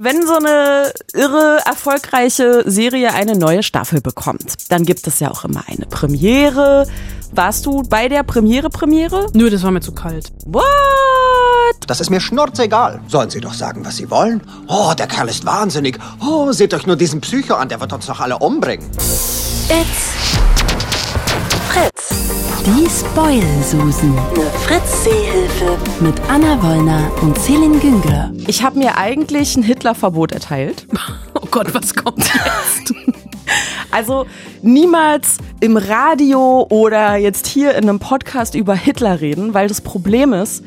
Wenn so eine irre erfolgreiche Serie eine neue Staffel bekommt, dann gibt es ja auch immer eine Premiere. Warst du bei der Premiere Premiere? Nö, das war mir zu kalt. What? Das ist mir schnurzegal. Sollen Sie doch sagen, was Sie wollen? Oh, der Kerl ist wahnsinnig. Oh, seht euch nur diesen Psycho an, der wird uns doch alle umbringen. It's Fritz. Die Spoil-Susen. Eine Fritz-Seehilfe. Mit Anna Wollner und Celine Güngler. Ich habe mir eigentlich ein Hitlerverbot erteilt. Oh Gott, was kommt jetzt? Also niemals im Radio oder jetzt hier in einem Podcast über Hitler reden, weil das Problem ist,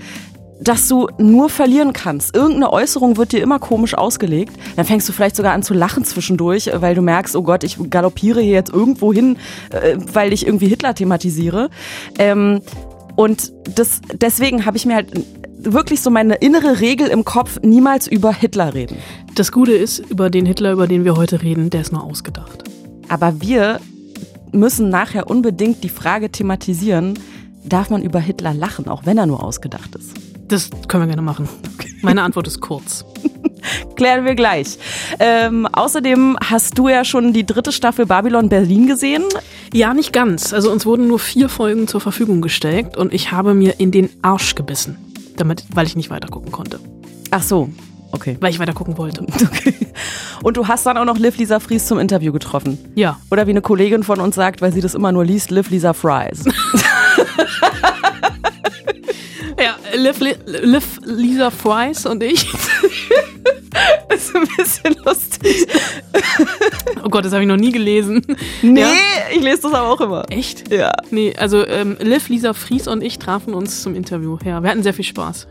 dass du nur verlieren kannst. Irgendeine Äußerung wird dir immer komisch ausgelegt. Dann fängst du vielleicht sogar an zu lachen zwischendurch, weil du merkst, oh Gott, ich galoppiere hier jetzt irgendwo hin, äh, weil ich irgendwie Hitler thematisiere. Ähm, und das, deswegen habe ich mir halt wirklich so meine innere Regel im Kopf, niemals über Hitler reden. Das Gute ist, über den Hitler, über den wir heute reden, der ist nur ausgedacht. Aber wir müssen nachher unbedingt die Frage thematisieren, darf man über Hitler lachen, auch wenn er nur ausgedacht ist? Das können wir gerne machen. Meine Antwort ist kurz. Klären wir gleich. Ähm, außerdem hast du ja schon die dritte Staffel Babylon Berlin gesehen. Ja, nicht ganz. Also uns wurden nur vier Folgen zur Verfügung gestellt und ich habe mir in den Arsch gebissen, damit, weil ich nicht weitergucken konnte. Ach so, okay. Weil ich weitergucken wollte. okay. Und du hast dann auch noch Liv Lisa Fries zum Interview getroffen. Ja. Oder wie eine Kollegin von uns sagt, weil sie das immer nur liest, Liv Lisa Fries. Ja, Liv, Liv Lisa Fries und ich. das ist ein bisschen lustig. Oh Gott, das habe ich noch nie gelesen. Nee, Ja? ich lese das aber auch immer. Echt? Ja. Nee, also ähm, Liv, Lisa Fries und ich trafen uns zum Interview. Ja, wir hatten sehr viel Spaß.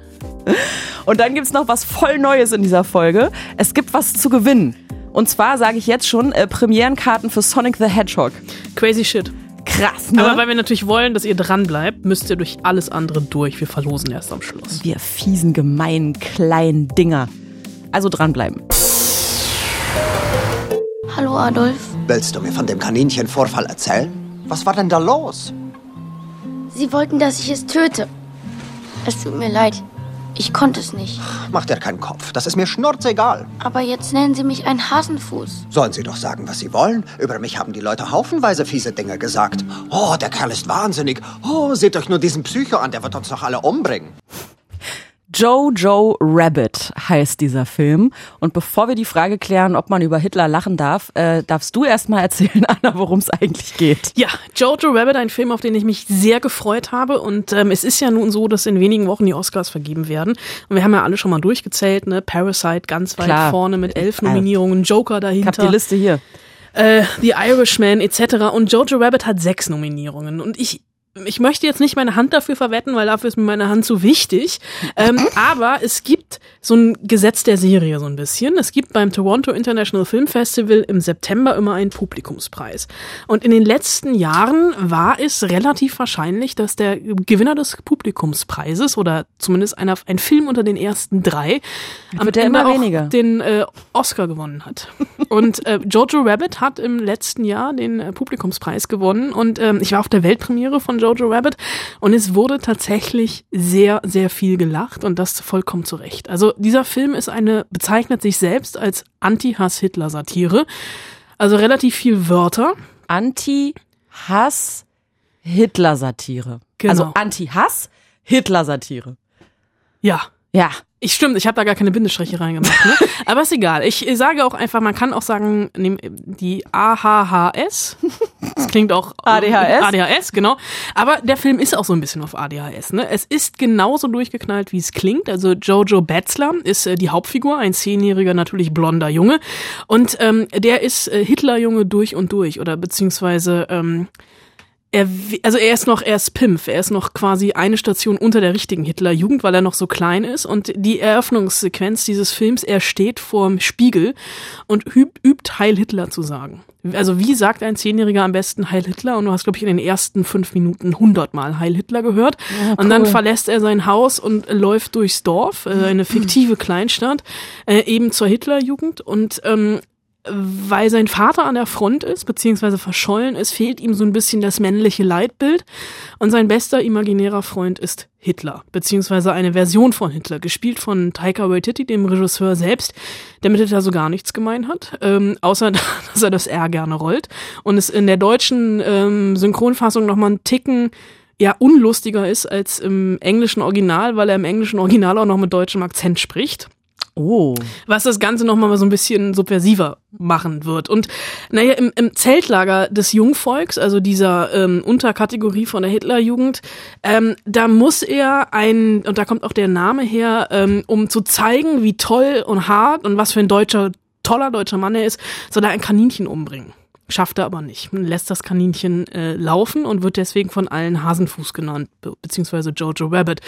Und dann gibt's noch was voll Neues in dieser Folge. Es gibt was zu gewinnen. Und zwar sage ich jetzt schon äh, Premierenkarten für Sonic the Hedgehog. Crazy shit. Krass, ne? Aber weil wir natürlich wollen, dass ihr dran bleibt, müsst ihr durch alles andere durch. Wir verlosen erst am Schluss. Wir fiesen, gemeinen, kleinen Dinger. Also dranbleiben. Hallo Adolf. Willst du mir von dem Kaninchenvorfall erzählen? Was war denn da los? Sie wollten, dass ich es töte. Es tut mir leid. Ich konnte es nicht. Mach dir keinen Kopf. Das ist mir schnurzegal. Aber jetzt nennen Sie mich einen Hasenfuß. Sollen Sie doch sagen, was Sie wollen? Über mich haben die Leute haufenweise fiese Dinge gesagt. Oh, der Kerl ist wahnsinnig. Oh, seht euch nur diesen Psycho an, der wird uns doch alle umbringen. Jojo Rabbit heißt dieser Film. Und bevor wir die Frage klären, ob man über Hitler lachen darf, äh, darfst du erst mal erzählen, Anna, worum es eigentlich geht. Ja, Jojo Rabbit, ein Film, auf den ich mich sehr gefreut habe. Und ähm, es ist ja nun so, dass in wenigen Wochen die Oscars vergeben werden. Und wir haben ja alle schon mal durchgezählt, ne? Parasite ganz weit Klar. vorne mit elf Nominierungen, Joker Ich hab die dahinter, Liste hier. äh, The Irishman etc. Und Jojo Rabbit hat sechs Nominierungen. Und ich ich möchte jetzt nicht meine Hand dafür verwetten, weil dafür ist mir meine Hand zu wichtig. Ähm, aber es gibt so ein Gesetz der Serie so ein bisschen. Es gibt beim Toronto International Film Festival im September immer einen Publikumspreis. Und in den letzten Jahren war es relativ wahrscheinlich, dass der Gewinner des Publikumspreises oder zumindest einer, ein Film unter den ersten drei am Ende immer auch weniger. den äh, Oscar gewonnen hat. Und äh, Jojo Rabbit hat im letzten Jahr den äh, Publikumspreis gewonnen und ähm, ich war auf der Weltpremiere von Jojo Rabbit und es wurde tatsächlich sehr, sehr viel gelacht und das vollkommen zu Recht. Also dieser Film ist eine, bezeichnet sich selbst als Anti-Hass-Hitler-Satire. Also relativ viel Wörter. Anti-Hass-Hitler-Satire. Genau. Also Anti-Hass, Hitler-Satire. Ja, Ja. Ich stimmt, ich habe da gar keine Bindestriche reingemacht. Ne? Aber ist egal. Ich sage auch einfach, man kann auch sagen, die AHHS. Das klingt auch ADHS? ADHS, genau. Aber der Film ist auch so ein bisschen auf ADHS. Ne? Es ist genauso durchgeknallt, wie es klingt. Also Jojo Batzler ist äh, die Hauptfigur, ein zehnjähriger, natürlich blonder Junge. Und ähm, der ist äh, Hitlerjunge durch und durch. Oder beziehungsweise ähm, er, also er ist noch, er ist Pimpf, er ist noch quasi eine Station unter der richtigen Hitlerjugend, weil er noch so klein ist. Und die Eröffnungssequenz dieses Films, er steht vorm Spiegel und übt, übt Heil Hitler zu sagen. Also wie sagt ein Zehnjähriger am besten Heil Hitler? Und du hast, glaube ich, in den ersten fünf Minuten hundertmal Heil Hitler gehört. Und dann verlässt er sein Haus und läuft durchs Dorf, äh, eine fiktive Kleinstadt, äh, eben zur Hitlerjugend. Und ähm, weil sein Vater an der Front ist, beziehungsweise verschollen ist, fehlt ihm so ein bisschen das männliche Leitbild. Und sein bester imaginärer Freund ist Hitler, beziehungsweise eine Version von Hitler, gespielt von Taika Waititi, dem Regisseur selbst, der mit Hitler so gar nichts gemein hat, ähm, außer dass er das R gerne rollt. Und es in der deutschen ähm, Synchronfassung nochmal einen Ticken ja unlustiger ist als im englischen Original, weil er im englischen Original auch noch mit deutschem Akzent spricht. Oh. Was das Ganze nochmal so ein bisschen subversiver machen wird. Und naja, im, im Zeltlager des Jungvolks, also dieser ähm, Unterkategorie von der Hitlerjugend, ähm, da muss er ein, und da kommt auch der Name her, ähm, um zu zeigen, wie toll und hart und was für ein deutscher, toller deutscher Mann er ist, soll er ein Kaninchen umbringen. Schafft er aber nicht. Man lässt das Kaninchen äh, laufen und wird deswegen von allen Hasenfuß genannt, be beziehungsweise Jojo Rabbit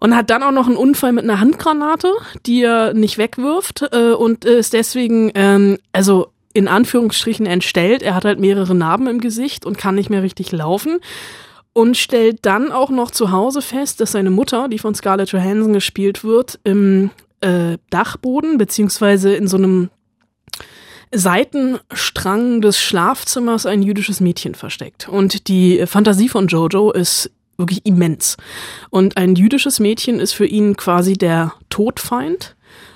und hat dann auch noch einen Unfall mit einer Handgranate, die er nicht wegwirft äh, und ist deswegen, ähm, also in Anführungsstrichen entstellt. Er hat halt mehrere Narben im Gesicht und kann nicht mehr richtig laufen und stellt dann auch noch zu Hause fest, dass seine Mutter, die von Scarlett Johansson gespielt wird, im äh, Dachboden beziehungsweise in so einem Seitenstrang des Schlafzimmers ein jüdisches Mädchen versteckt. Und die Fantasie von Jojo ist wirklich immens. Und ein jüdisches Mädchen ist für ihn quasi der Todfeind.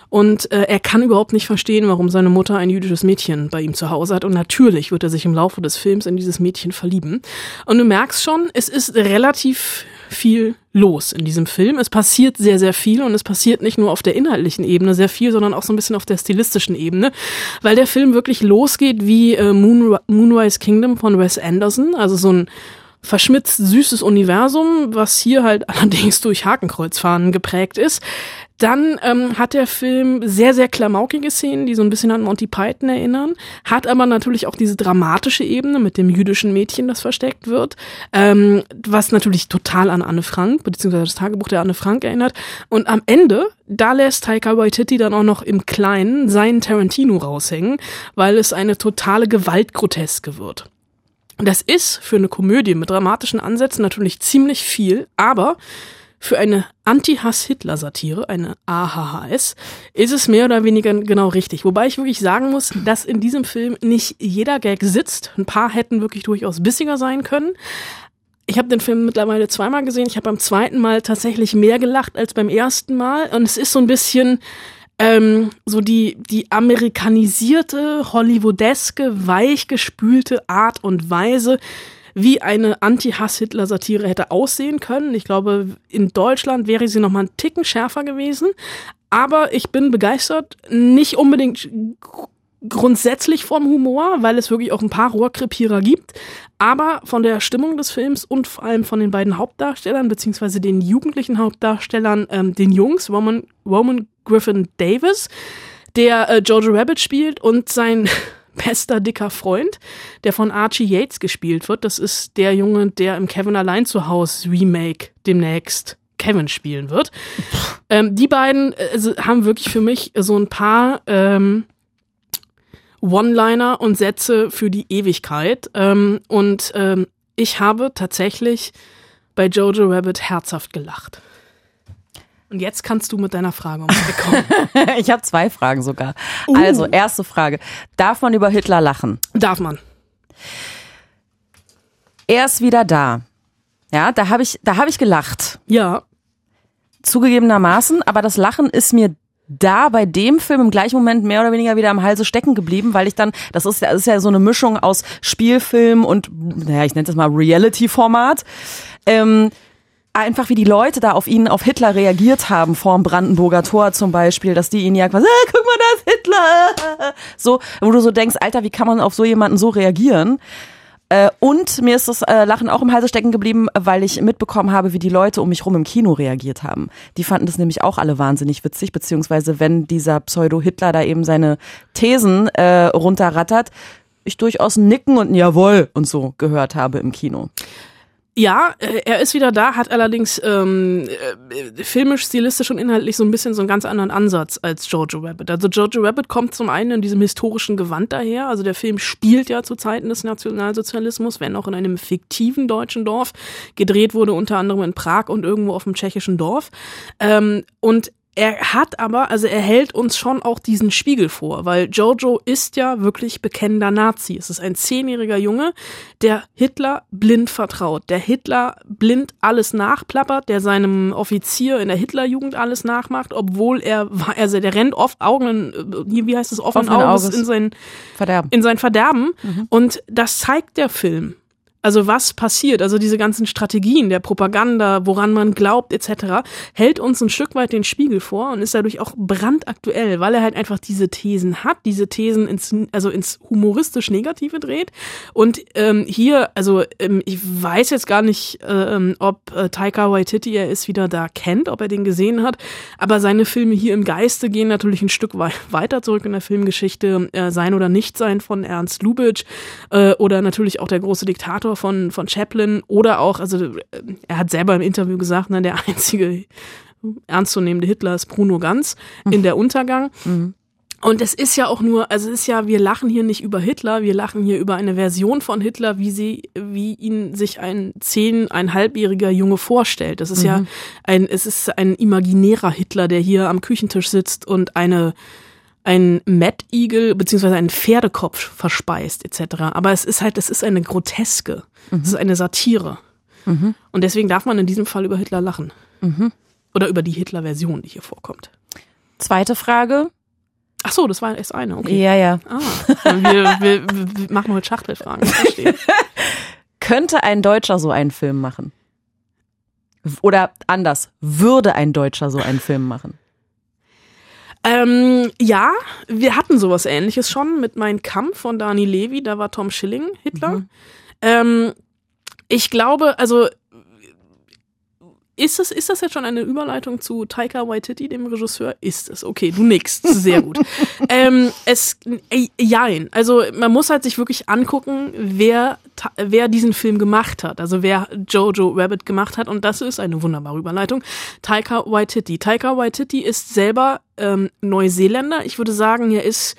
Und äh, er kann überhaupt nicht verstehen, warum seine Mutter ein jüdisches Mädchen bei ihm zu Hause hat. Und natürlich wird er sich im Laufe des Films in dieses Mädchen verlieben. Und du merkst schon, es ist relativ viel los in diesem Film. Es passiert sehr, sehr viel und es passiert nicht nur auf der inhaltlichen Ebene sehr viel, sondern auch so ein bisschen auf der stilistischen Ebene, weil der Film wirklich losgeht wie äh, Moon, Moonrise Kingdom von Wes Anderson, also so ein verschmitzt süßes Universum, was hier halt allerdings durch Hakenkreuzfahnen geprägt ist. Dann ähm, hat der Film sehr, sehr klamaukige Szenen, die so ein bisschen an Monty Python erinnern, hat aber natürlich auch diese dramatische Ebene mit dem jüdischen Mädchen, das versteckt wird, ähm, was natürlich total an Anne Frank, beziehungsweise das Tagebuch der Anne Frank erinnert. Und am Ende, da lässt Taika Waititi dann auch noch im Kleinen seinen Tarantino raushängen, weil es eine totale Gewaltgroteske wird. Das ist für eine Komödie mit dramatischen Ansätzen natürlich ziemlich viel, aber für eine Anti-Hass-Hitler-Satire, eine AHHS, ist es mehr oder weniger genau richtig. Wobei ich wirklich sagen muss, dass in diesem Film nicht jeder Gag sitzt. Ein paar hätten wirklich durchaus bissiger sein können. Ich habe den Film mittlerweile zweimal gesehen. Ich habe beim zweiten Mal tatsächlich mehr gelacht als beim ersten Mal. Und es ist so ein bisschen, ähm, so die, die amerikanisierte, hollywoodeske, weichgespülte Art und Weise, wie eine Anti-Hass-Hitler-Satire hätte aussehen können. Ich glaube, in Deutschland wäre sie noch mal einen Ticken schärfer gewesen. Aber ich bin begeistert, nicht unbedingt grundsätzlich vom Humor, weil es wirklich auch ein paar Rohrkrepierer gibt, aber von der Stimmung des Films und vor allem von den beiden Hauptdarstellern, beziehungsweise den jugendlichen Hauptdarstellern, ähm, den Jungs, Roman, Roman Griffin Davis, der äh, Jojo Rabbit spielt und sein bester dicker Freund, der von Archie Yates gespielt wird. Das ist der Junge, der im Kevin allein zu Hause Remake demnächst Kevin spielen wird. Ähm, die beiden äh, haben wirklich für mich so ein paar ähm, One-Liner und Sätze für die Ewigkeit. Ähm, und ähm, ich habe tatsächlich bei Jojo Rabbit herzhaft gelacht. Und jetzt kannst du mit deiner Frage umkommen. ich habe zwei Fragen sogar. Uh. Also, erste Frage. Darf man über Hitler lachen? Darf man. Er ist wieder da. Ja, da habe ich, da habe ich gelacht. Ja. Zugegebenermaßen, aber das Lachen ist mir da bei dem Film im gleichen Moment mehr oder weniger wieder am Halse stecken geblieben, weil ich dann, das ist, das ist ja so eine Mischung aus Spielfilm und, naja, ich nenne das mal Reality-Format. Ähm, einfach wie die Leute da auf ihn, auf Hitler reagiert haben, vorm Brandenburger Tor zum Beispiel, dass die ihn ja quasi, ah, guck mal, da ist Hitler. So, wo du so denkst, Alter, wie kann man auf so jemanden so reagieren? Äh, und mir ist das äh, Lachen auch im Halse stecken geblieben, weil ich mitbekommen habe, wie die Leute um mich rum im Kino reagiert haben. Die fanden das nämlich auch alle wahnsinnig witzig, beziehungsweise wenn dieser Pseudo-Hitler da eben seine Thesen äh, runterrattert, ich durchaus Nicken und Jawohl und so gehört habe im Kino. Ja, äh, er ist wieder da, hat allerdings ähm, äh, filmisch, stilistisch und inhaltlich so ein bisschen so einen ganz anderen Ansatz als Jojo Rabbit. Also Jojo Rabbit kommt zum einen in diesem historischen Gewand daher. Also der Film spielt ja zu Zeiten des Nationalsozialismus, wenn auch in einem fiktiven deutschen Dorf. Gedreht wurde unter anderem in Prag und irgendwo auf dem tschechischen Dorf. Ähm, und er hat aber, also er hält uns schon auch diesen Spiegel vor, weil Jojo ist ja wirklich bekennender Nazi. Es ist ein zehnjähriger Junge, der Hitler blind vertraut, der Hitler blind alles nachplappert, der seinem Offizier in der Hitlerjugend alles nachmacht, obwohl er, also der rennt oft Augen, äh, wie heißt es, offenen Offenen Auges. in sein Verderben. in sein Verderben. Und das zeigt der Film. Also was passiert, also diese ganzen Strategien der Propaganda, woran man glaubt etc., hält uns ein Stück weit den Spiegel vor und ist dadurch auch brandaktuell, weil er halt einfach diese Thesen hat, diese Thesen ins, also ins humoristisch Negative dreht. Und ähm, hier, also ähm, ich weiß jetzt gar nicht, ähm, ob äh, Taika Waititi er ist wieder da kennt, ob er den gesehen hat, aber seine Filme hier im Geiste gehen natürlich ein Stück wei weiter zurück in der Filmgeschichte, äh, Sein oder Nichtsein von Ernst Lubitsch äh, oder natürlich auch der große Diktator von, von Chaplin oder auch, also äh, er hat selber im Interview gesagt, ne, der einzige ernstzunehmende Hitler ist Bruno Ganz in der Untergang. Und es ist ja auch nur, also es ist ja, wir lachen hier nicht über Hitler, wir lachen hier über eine Version von Hitler, wie sie, wie ihn sich ein zehn, ein halbjähriger Junge vorstellt. Das ist ja ein, es ist ein imaginärer Hitler, der hier am Küchentisch sitzt und eine, ein Mettigel beziehungsweise einen Pferdekopf verspeist etc. Aber es ist halt, es ist eine Groteske, es ist eine Satire. Und deswegen darf man in diesem Fall über Hitler lachen. Oder über die Hitler-Version, die hier vorkommt. Zweite Frage. Ach so, das war erst eine, okay. Ja, ja. Ah, wir, wir, wir machen heute Schachtelfragen. Könnte ein Deutscher so einen Film machen? Oder anders, würde ein Deutscher so einen Film machen? Ähm, ja, wir hatten sowas ähnliches schon mit Mein Kampf von Dani Levy, da war Tom Schilling Hitler. Ähm, ich glaube, also ist das, ist das jetzt schon eine Überleitung zu Taika Waititi, dem Regisseur? Ist es. Okay, du nix. Sehr gut. ähm, es, äh, jein. Also man muss halt sich wirklich angucken, wer, wer diesen Film gemacht hat. Also wer Jojo Rabbit gemacht hat. Und das ist eine wunderbare Überleitung. Taika Waititi. Taika Waititi ist selber ähm, Neuseeländer. Ich würde sagen, er ist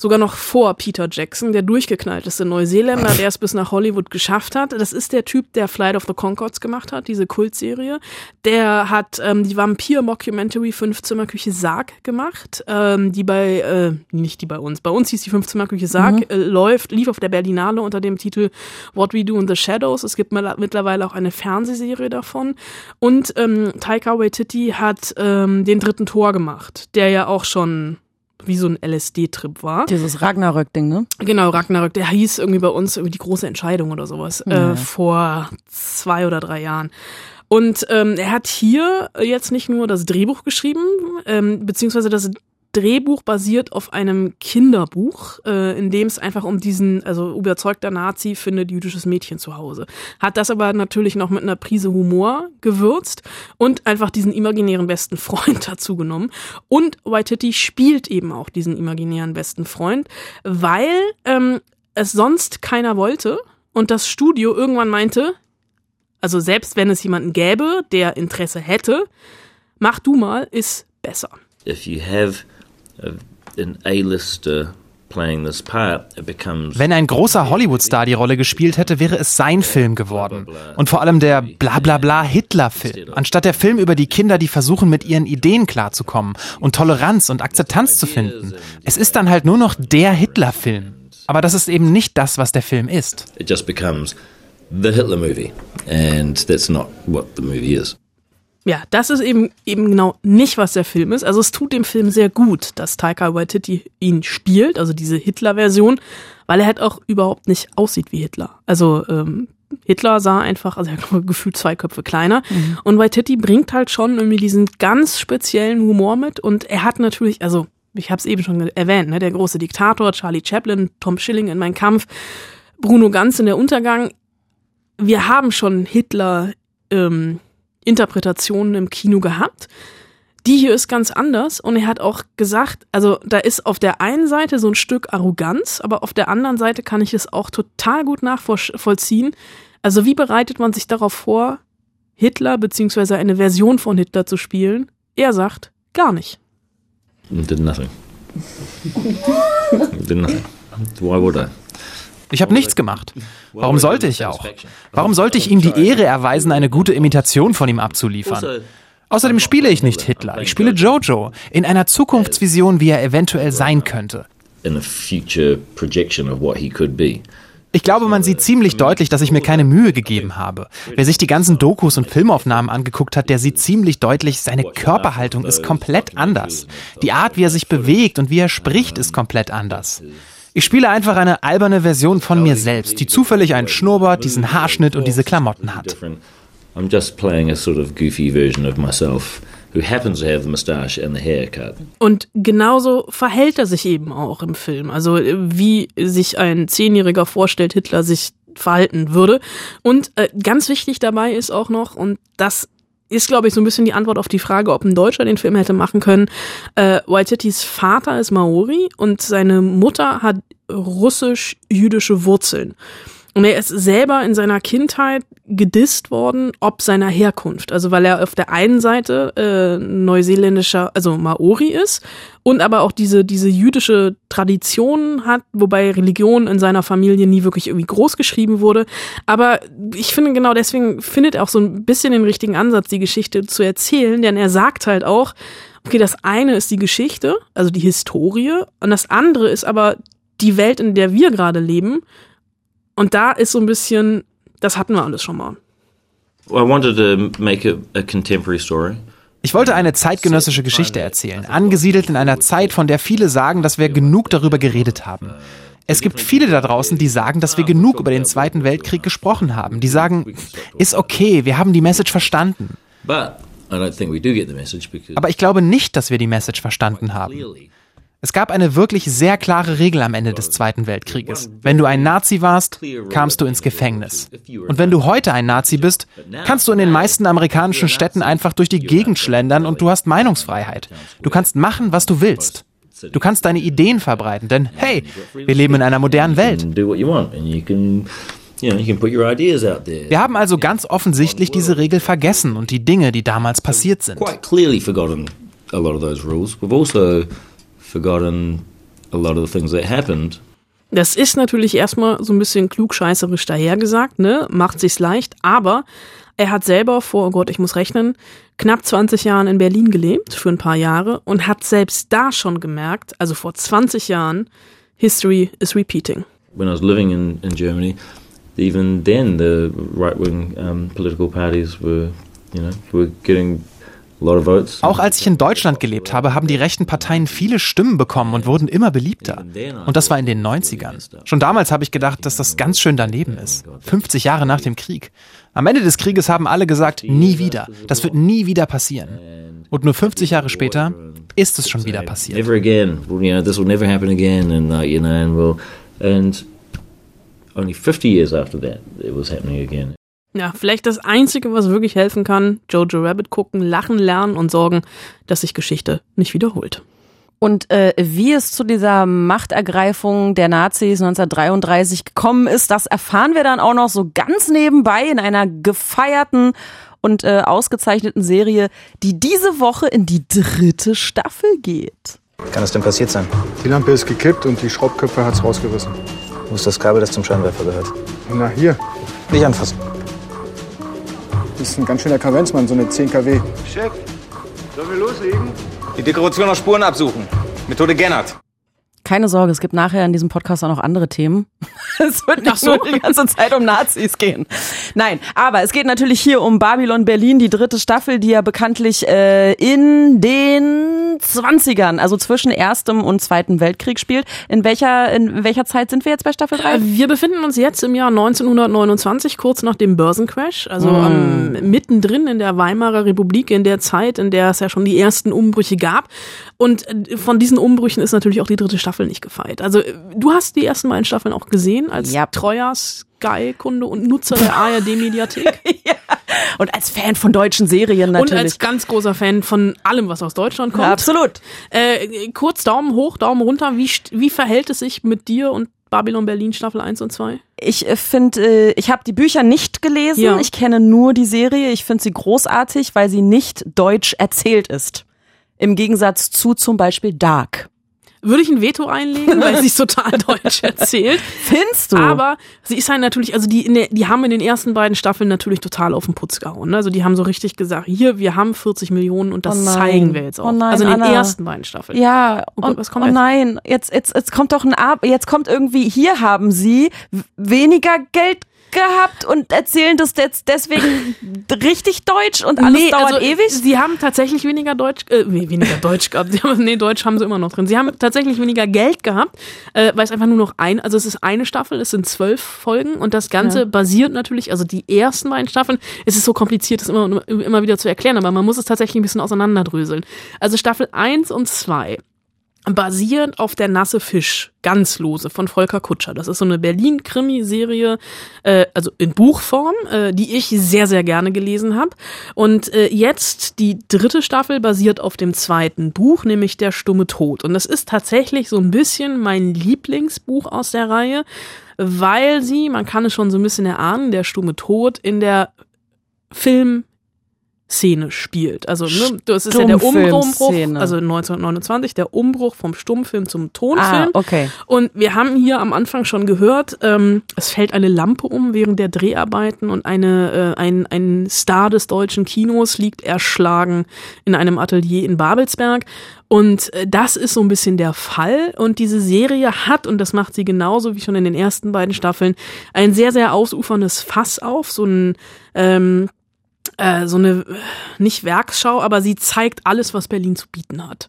sogar noch vor Peter Jackson, der durchgeknallteste Neuseeländer, der es bis nach Hollywood geschafft hat. Das ist der Typ, der Flight of the Concords gemacht hat, diese Kultserie. Der hat ähm, die Vampir-Mockumentary Fünf-Zimmer-Küche Sarg gemacht, ähm, die bei, äh, nicht die bei uns, bei uns hieß die Fünf-Zimmer-Küche Sarg, äh, läuft, lief auf der Berlinale unter dem Titel What We Do in the Shadows. Es gibt mittlerweile auch eine Fernsehserie davon. Und ähm, Taika Waititi hat ähm, den dritten Tor gemacht, der ja auch schon wie so ein LSD-Trip war. Dieses Ragnarök-Ding, ne? Genau, Ragnarök, der hieß irgendwie bei uns irgendwie die große Entscheidung oder sowas, Ja. äh, vor zwei oder drei Jahren. Und ähm, er hat hier jetzt nicht nur das Drehbuch geschrieben, ähm, beziehungsweise das Drehbuch basiert auf einem Kinderbuch, äh, in dem es einfach um diesen, also überzeugter Nazi findet jüdisches Mädchen zu Hause. Hat das aber natürlich noch mit einer Prise Humor gewürzt und einfach diesen imaginären besten Freund dazu genommen. Und Waititi spielt eben auch diesen imaginären besten Freund, weil ähm, es sonst keiner wollte und das Studio irgendwann meinte, also selbst wenn es jemanden gäbe, der Interesse hätte, mach du mal, ist besser. if you have a, an A-lister playing this part, it becomes Wenn ein großer Hollywood-Star die Rolle gespielt hätte, wäre es sein Film geworden. Und vor allem der Blablabla Hitler-Film. Anstatt der Film über die Kinder, die versuchen, mit ihren Ideen klarzukommen und Toleranz und Akzeptanz zu finden. Es ist dann halt nur noch der Hitler-Film. Aber das ist eben nicht das, was der Film ist. it just becomes the Hitler movie, and that's not what the movie is. Ja, das ist eben eben genau nicht, was der Film ist. Also es tut dem Film sehr gut, dass Taika Waititi ihn spielt, also diese Hitler-Version, weil er halt auch überhaupt nicht aussieht wie Hitler. Also ähm, Hitler sah einfach, also er hat gefühlt zwei Köpfe kleiner. Und Waititi bringt halt schon irgendwie diesen ganz speziellen Humor mit. Und er hat natürlich, also ich habe es eben schon erwähnt, ne, der große Diktator, Charlie Chaplin, Tom Schilling in Mein Kampf, Bruno Ganz in der Untergang. Wir haben schon Hitler ähm, Interpretationen im Kino gehabt. Die hier ist ganz anders und er hat auch gesagt, also da ist auf der einen Seite so ein Stück Arroganz, aber auf der anderen Seite kann ich es auch total gut nachvollziehen. Also wie bereitet man sich darauf vor, Hitler beziehungsweise eine Version von Hitler zu spielen? Er sagt, gar nicht. Did nothing. Did nothing. Why would I? Ich habe nichts gemacht. Warum sollte ich auch? Warum sollte ich ihm die Ehre erweisen, eine gute Imitation von ihm abzuliefern? Außerdem spiele ich nicht Hitler, ich spiele Jojo in einer Zukunftsvision, wie er eventuell sein könnte. Ich glaube, man sieht ziemlich deutlich, dass ich mir keine Mühe gegeben habe. Wer sich die ganzen Dokus und Filmaufnahmen angeguckt hat, der sieht ziemlich deutlich, seine Körperhaltung ist komplett anders. Die Art, wie er sich bewegt und wie er spricht, ist komplett anders. Ich spiele einfach eine alberne Version von mir selbst, die zufällig einen Schnurrbart, diesen Haarschnitt und diese Klamotten hat. I'm just playing a sort of goofy version of myself who happens to have the mustache and the haircut. Und genauso verhält er sich eben auch im Film. Also wie sich ein Zehnjähriger vorstellt, Hitler sich verhalten würde. Und äh, ganz wichtig dabei ist auch noch, und das ist, glaube ich, so ein bisschen die Antwort auf die Frage, ob ein Deutscher den Film hätte machen können. Äh, Waititis Vater ist Maori und seine Mutter hat russisch-jüdische Wurzeln. Und er ist selber in seiner Kindheit gedisst worden, ob seiner Herkunft. Also weil er auf der einen Seite äh, neuseeländischer, also Maori ist und aber auch diese, diese jüdische Tradition hat, wobei Religion in seiner Familie nie wirklich irgendwie groß geschrieben wurde. Aber ich finde genau deswegen findet er auch so ein bisschen den richtigen Ansatz, die Geschichte zu erzählen, denn er sagt halt auch, okay, das eine ist die Geschichte, also die Historie, und das andere ist aber die Welt, in der wir gerade leben. Und da ist so ein bisschen, das hatten wir alles schon mal. Well, I wanted to make a, a contemporary story. Ich wollte eine zeitgenössische Geschichte erzählen, angesiedelt in einer Zeit, von der viele sagen, dass wir genug darüber geredet haben. Es gibt viele da draußen, die sagen, dass wir genug über den Zweiten Weltkrieg gesprochen haben. Die sagen, ist okay, wir haben die Message verstanden. But I don't think we do get the message because Aber ich glaube nicht, dass wir die Message verstanden haben. Es gab eine wirklich sehr klare Regel am Ende des Zweiten Weltkrieges. Wenn du ein Nazi warst, kamst du ins Gefängnis. Und wenn du heute ein Nazi bist, kannst du in den meisten amerikanischen Städten einfach durch die Gegend schlendern und du hast Meinungsfreiheit. Du kannst machen, was du willst. Du kannst deine Ideen verbreiten, denn hey, wir leben in einer modernen Welt. Wir haben also ganz offensichtlich diese Regel vergessen und die Dinge, die damals passiert sind. Forgotten a lot of the things that happened. Das ist natürlich erstmal so ein bisschen klugscheißerisch dahergesagt, ne? Macht sich's leicht, aber er hat selber vor, oh Gott, ich muss rechnen, knapp 20 Jahren in Berlin gelebt, für ein paar Jahre, und hat selbst da schon gemerkt, also vor 20 Jahren, History is repeating. When I was living in, in Germany, even then the right-wing um, political parties were, you know, were getting Auch als ich in Deutschland gelebt habe, haben die rechten Parteien viele Stimmen bekommen und wurden immer beliebter. Und das war in den 90ern. Schon damals habe ich gedacht, dass das ganz schön daneben ist. 50 Jahre nach dem Krieg. Am Ende des Krieges haben alle gesagt, nie wieder. Das wird nie wieder passieren. Und nur 50 Jahre später ist es schon wieder passiert. Never again. Well, you know, this will never happen again, and uh, you know, and we'll, and only 50 years after that, it was happening again. Ja, vielleicht das Einzige, was wirklich helfen kann, Jojo Rabbit gucken, lachen lernen und sorgen, dass sich Geschichte nicht wiederholt. Und äh, wie es zu dieser Machtergreifung der Nazis 1933 gekommen ist, das erfahren wir dann auch noch so ganz nebenbei in einer gefeierten und äh, ausgezeichneten Serie, die diese Woche in die dritte Staffel geht. Kann das denn passiert sein? Die Lampe ist gekippt und die Schraubköpfe hat's rausgerissen. Wo ist das Kabel, das zum Scheinwerfer gehört? Na hier, Nicht anfassen. Das ist ein ganz schöner Kavenzmann, so eine 10 kW. Chef, sollen wir loslegen? Die Dekoration aus Spuren absuchen. Methode Gennert. Keine Sorge, es gibt nachher in diesem Podcast auch noch andere Themen. Es wird nicht so. nur die ganze Zeit um Nazis gehen. Nein, aber es geht natürlich hier um Babylon Berlin, die dritte Staffel, die ja bekanntlich äh, in den 20ern, also zwischen Erstem und Zweiten Weltkrieg spielt. In welcher, in welcher Zeit sind wir jetzt bei Staffel 3? Äh, Wir befinden uns jetzt im Jahr 1929, kurz nach dem Börsencrash, also ähm, mittendrin in der Weimarer Republik, in der Zeit, in der es ja schon die ersten Umbrüche gab. Und äh, von diesen Umbrüchen ist natürlich auch die dritte Staffel nicht gefeit. Also äh, du hast die ersten beiden Staffeln auch gesehen als Ja. treuer Sky-Kunde und Nutzer der ARD-Mediathek. Und als Fan von deutschen Serien Und natürlich. als ganz großer Fan von allem, was aus Deutschland kommt. Ja, absolut. Äh, kurz Daumen hoch, Daumen runter. Wie, wie verhält es sich mit dir und Babylon Berlin Staffel 1 und 2? Ich äh, finde, äh, ich habe die Bücher nicht gelesen. Ja. Ich kenne nur die Serie. Ich finde sie großartig, weil sie nicht deutsch erzählt ist. Im Gegensatz zu zum Beispiel Dark. würde ich ein Veto einlegen, weil sie es total deutsch erzählt. Findest du? Aber sie ist halt natürlich, also die, der, die haben in den ersten beiden Staffeln natürlich total auf den Putz gehauen. Also die haben so richtig gesagt, hier, wir haben 40 Millionen und das Oh zeigen wir jetzt auch. Oh nein, also in den Anna. ersten beiden Staffeln. Ja, Oh Gott, und, was kommt oh jetzt? nein, jetzt, jetzt, jetzt kommt doch ein Ab, jetzt kommt irgendwie, hier haben sie weniger Geld gehabt und erzählen das jetzt deswegen richtig deutsch und alles dauert also, ewig. Sie haben tatsächlich weniger Deutsch, äh, we- weniger Deutsch gehabt. Sie haben, nee, Deutsch haben sie immer noch drin. Sie haben tatsächlich weniger Geld gehabt, äh, weil es einfach nur noch ein, also es ist eine Staffel, es sind zwölf Folgen und das Ganze Ja. basiert natürlich, also die ersten beiden Staffeln, es ist so kompliziert, das immer, immer wieder zu erklären, aber man muss es tatsächlich ein bisschen auseinanderdröseln. Also Staffel eins und zwei basierend auf der nasse Fisch, ganz lose von Volker Kutscher. Das ist so eine Berlin-Krimi-Serie, äh, also in Buchform, äh, die ich sehr, sehr gerne gelesen habe. Und äh, jetzt die dritte Staffel basiert auf dem zweiten Buch, nämlich Der stumme Tod. Und das ist tatsächlich so ein bisschen mein Lieblingsbuch aus der Reihe, weil sie, man kann es schon so ein bisschen erahnen, Der stumme Tod in der Film Szene spielt. Also ne, das ist ja der Umbruch, also 1929, der Umbruch vom Stummfilm zum Tonfilm. Ah, okay. Und wir haben hier am Anfang schon gehört, ähm, es fällt eine Lampe um während der Dreharbeiten und eine, äh, ein, ein Star des deutschen Kinos liegt erschlagen in einem Atelier in Babelsberg. Und äh, das ist so ein bisschen der Fall. Und diese Serie hat, und das macht sie genauso wie schon in den ersten beiden Staffeln, ein sehr, sehr ausuferndes Fass auf, so ein ähm, äh, so eine, äh, nicht Werksschau, aber sie zeigt alles, was Berlin zu bieten hat.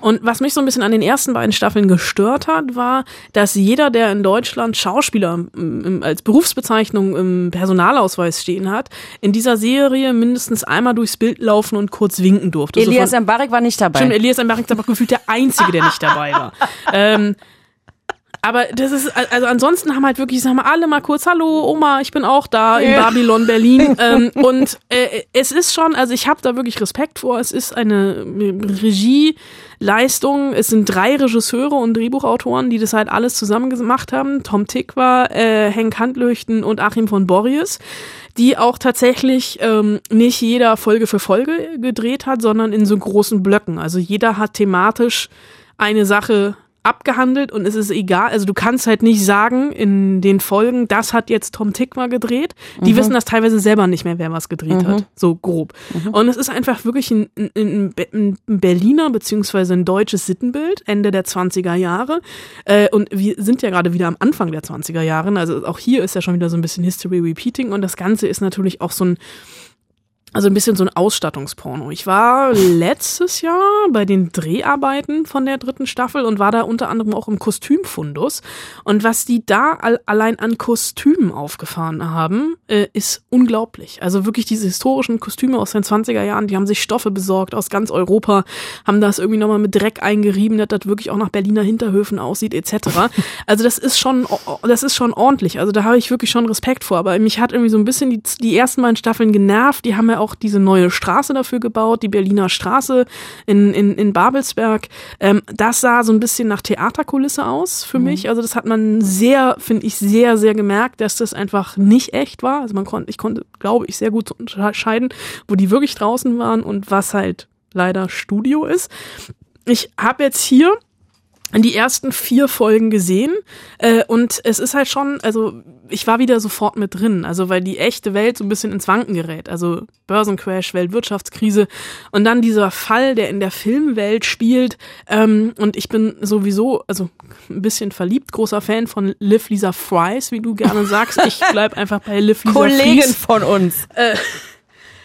Und was mich so ein bisschen an den ersten beiden Staffeln gestört hat, war, dass jeder, der in Deutschland Schauspieler im, im, als Berufsbezeichnung im Personalausweis stehen hat, in dieser Serie mindestens einmal durchs Bild laufen und kurz winken durfte. So Elias Mbarek war nicht dabei. Stimmt, Elias Mbarek ist aber gefühlt der Einzige, der nicht dabei war. ähm, aber das ist, also ansonsten haben halt wirklich, sagen wir alle mal kurz, hallo Oma, ich bin auch da in. Babylon, Berlin. ähm, und äh, es ist schon, also ich habe da wirklich Respekt vor. Es ist eine Regieleistung. Es sind drei Regisseure und Drehbuchautoren, die das halt alles zusammen gemacht haben. Tom Tikwa, äh, Henk Handlöchten und Achim von Borries die auch tatsächlich ähm, nicht jeder Folge für Folge gedreht hat, sondern in so großen Blöcken. Also jeder hat thematisch eine Sache abgehandelt und es ist egal, also du kannst halt nicht sagen in den Folgen, das hat jetzt Tom Tickma gedreht. Die Mhm. wissen das teilweise selber nicht mehr, wer was gedreht Mhm. hat, so grob. Und es ist einfach wirklich ein, ein, ein Berliner beziehungsweise ein deutsches Sittenbild, Ende der 20er Jahre. Äh, und wir sind ja gerade wieder am Anfang der 20er Jahre, also auch hier ist ja schon wieder so ein bisschen History Repeating und das Ganze ist natürlich auch so ein also ein bisschen so ein Ausstattungsporno. Ich war letztes Jahr bei den Dreharbeiten von der dritten Staffel und war da unter anderem auch im Kostümfundus. Und was die da all, allein an Kostümen aufgefahren haben, äh, ist unglaublich. Also wirklich diese historischen Kostüme aus den 20er Jahren, die haben sich Stoffe besorgt aus ganz Europa, haben das irgendwie nochmal mit Dreck eingerieben, dass das wirklich auch nach Berliner Hinterhöfen aussieht, etc. Also das ist schon, das ist schon ordentlich. Also da habe ich wirklich schon Respekt vor. Aber mich hat irgendwie so ein bisschen die, die ersten beiden Staffeln genervt. Die haben ja auch diese neue Straße dafür gebaut, die Berliner Straße in, in, in Babelsberg. Ähm, das sah so ein bisschen nach Theaterkulisse aus für mich. Also das hat man sehr, finde ich, sehr, sehr gemerkt, dass das einfach nicht echt war. Also man konnte, ich konnte, glaube ich, sehr gut unterscheiden, wo die wirklich draußen waren und was halt leider Studio ist. Ich habe jetzt hier die ersten vier Folgen gesehen. Äh, und es ist halt schon, also ich war wieder sofort mit drin, also weil die echte Welt so ein bisschen ins Wanken gerät, also Börsencrash, Weltwirtschaftskrise. Und dann dieser Fall, der in der Filmwelt spielt. Ähm, und ich bin sowieso, also ein bisschen verliebt, großer Fan von Liv Lisa Fries, wie du gerne sagst, ich bleib einfach bei Liv Lisa Kollegin Fries. von uns. Äh,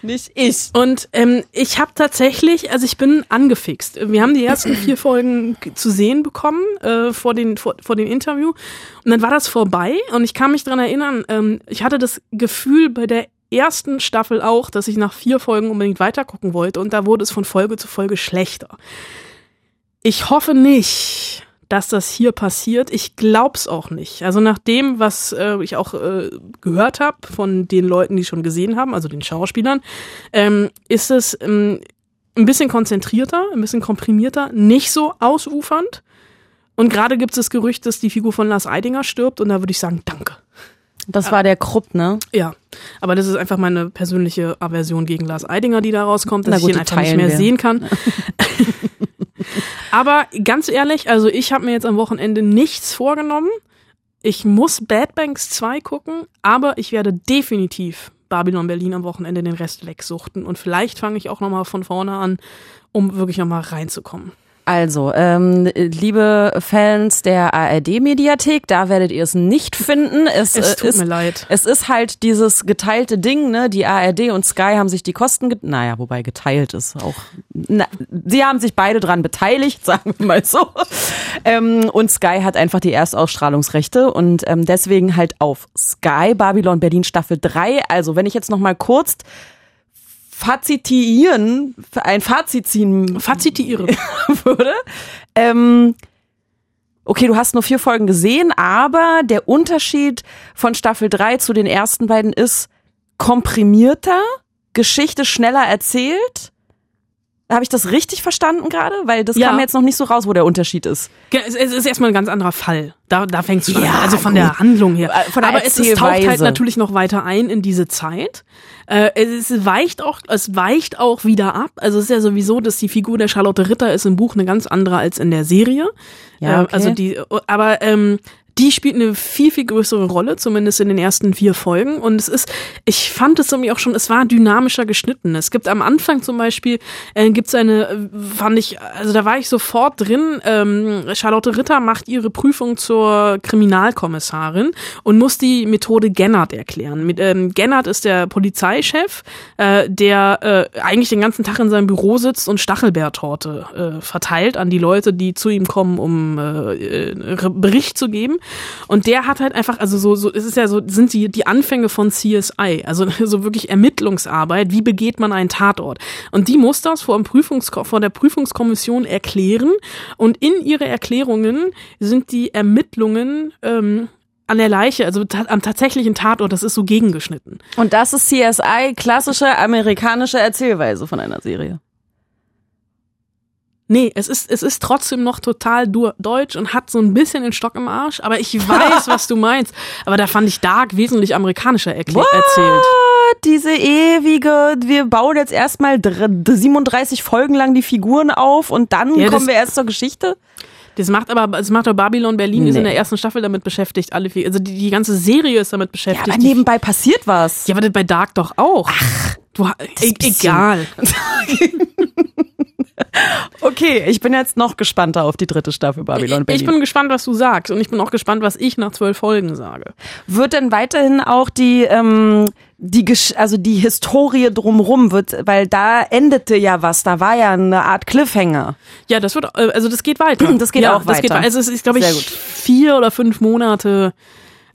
Nicht ich. und ähm, ich habe tatsächlich, also ich bin angefixt. Wir haben die ersten vier Folgen zu sehen bekommen äh, vor, den, vor, vor dem Interview. Und dann war das vorbei und ich kann mich dran erinnern, ähm, ich hatte das Gefühl bei der ersten Staffel auch, dass ich nach vier Folgen unbedingt weitergucken wollte und da wurde es von Folge zu Folge schlechter. Ich hoffe nicht, dass das hier passiert. Ich glaub's auch nicht. Also nach dem, was äh, ich auch äh, gehört habe von den Leuten, die schon gesehen haben, also den Schauspielern, ähm, ist es ähm, ein bisschen konzentrierter, ein bisschen komprimierter, nicht so ausufernd. Und gerade gibt es das Gerücht, dass die Figur von Lars Eidinger stirbt und da würde ich sagen, danke. Das war der Krupp, ne? Ja, aber das ist einfach meine persönliche Aversion gegen Lars Eidinger, die da rauskommt, dass Na ich gut, ihn einfach nicht mehr wir. sehen kann. Aber ganz ehrlich, also ich habe mir jetzt am Wochenende nichts vorgenommen. Ich muss Bad Banks 2 gucken, aber ich werde definitiv Babylon Berlin am Wochenende den Rest wegsuchten und vielleicht fange ich auch nochmal von vorne an, um wirklich nochmal reinzukommen. Also, ähm, liebe Fans der ARD-Mediathek, da werdet ihr es nicht finden. Es, Es äh, tut ist, mir leid. Es ist halt dieses geteilte Ding, ne? Die ARD und Sky haben sich die Kosten, get naja, wobei geteilt ist auch, na, sie haben sich beide dran beteiligt, sagen wir mal so. Ähm, und Sky hat einfach die Erstausstrahlungsrechte und ähm, deswegen halt auf Sky Babylon Berlin Staffel 3. Also, wenn ich jetzt noch mal kurz fazitieren, ein Fazit ziehen Fazitiere. würde. Ähm, okay, du hast nur vier Folgen gesehen, aber der Unterschied von Staffel 3 zu den ersten beiden ist komprimierter, Geschichte schneller erzählt. Habe ich das richtig verstanden gerade? Weil das Ja. kam jetzt noch nicht so raus, wo der Unterschied ist. Ge- Es es ist erstmal ein ganz anderer Fall. Da, da es schon Ja, an. Also von gut. der Handlung her. Äh, von der Aber es, es taucht halt natürlich noch weiter ein in diese Zeit. Äh, es weicht auch, es weicht auch wieder ab. Also es ist ja sowieso, dass die Figur der Charlotte Ritter ist im Buch eine ganz andere als in der Serie. Ja, Äh, okay. Also die, aber ähm, die spielt eine viel, viel größere Rolle, zumindest in den ersten vier Folgen. Und es ist, ich fand es irgendwie auch schon, es war dynamischer geschnitten. Es gibt am Anfang zum Beispiel, äh, gibt es eine, äh, fand ich, also da war ich sofort drin, ähm, Charlotte Ritter macht ihre Prüfung zur Kriminalkommissarin und muss die Methode Gennard erklären. Mit, ähm, Gennard ist der Polizeichef, äh, der äh, eigentlich den ganzen Tag in seinem Büro sitzt und Stachelbeertorte äh, verteilt an die Leute, die zu ihm kommen, um äh, äh, Bericht zu geben. Und der hat halt einfach, also so, so, es ist ja so, sind die, die Anfänge von CSI, also so wirklich Ermittlungsarbeit, wie begeht man einen Tatort? Und die muss das vor, dem Prüfungs vor der Prüfungskommission erklären. Und in ihre Erklärungen sind die Ermittlungen ähm, an der Leiche, also am tatsächlichen Tatort, das ist so gegengeschnitten. Und das ist CSI, klassische amerikanische Erzählweise von einer Serie. Nee, es ist, es ist trotzdem noch total deutsch und hat so ein bisschen den Stock im Arsch, aber ich weiß, was du meinst. Aber da fand ich Dark wesentlich amerikanischer What? erzählt. Diese ewige, wir bauen jetzt erstmal dr- 37 Folgen lang die Figuren auf und dann Ja, kommen wir erst zur Geschichte? Das macht aber, das macht doch Babylon Berlin, ist in Nee. der ersten Staffel damit beschäftigt, alle vier, also die, die ganze Serie ist damit Ja, beschäftigt. aber Die- nebenbei passiert was. ja, aber das bei Dark doch auch. Ach, du, e egal. Okay, ich bin jetzt noch gespannter auf die dritte Staffel Babylon Berlin. Ich bin gespannt, was du sagst und ich bin auch gespannt, was ich nach zwölf Folgen sage. wird denn weiterhin auch die ähm, die Gesch also die Historie drumrum wird, weil da endete ja was, da war ja eine Art Cliffhanger. Ja, das wird, äh, also das geht weiter. Das geht ja, auch Das geht weiter. weiter. Also es ist, glaube ich, vier oder fünf Monate.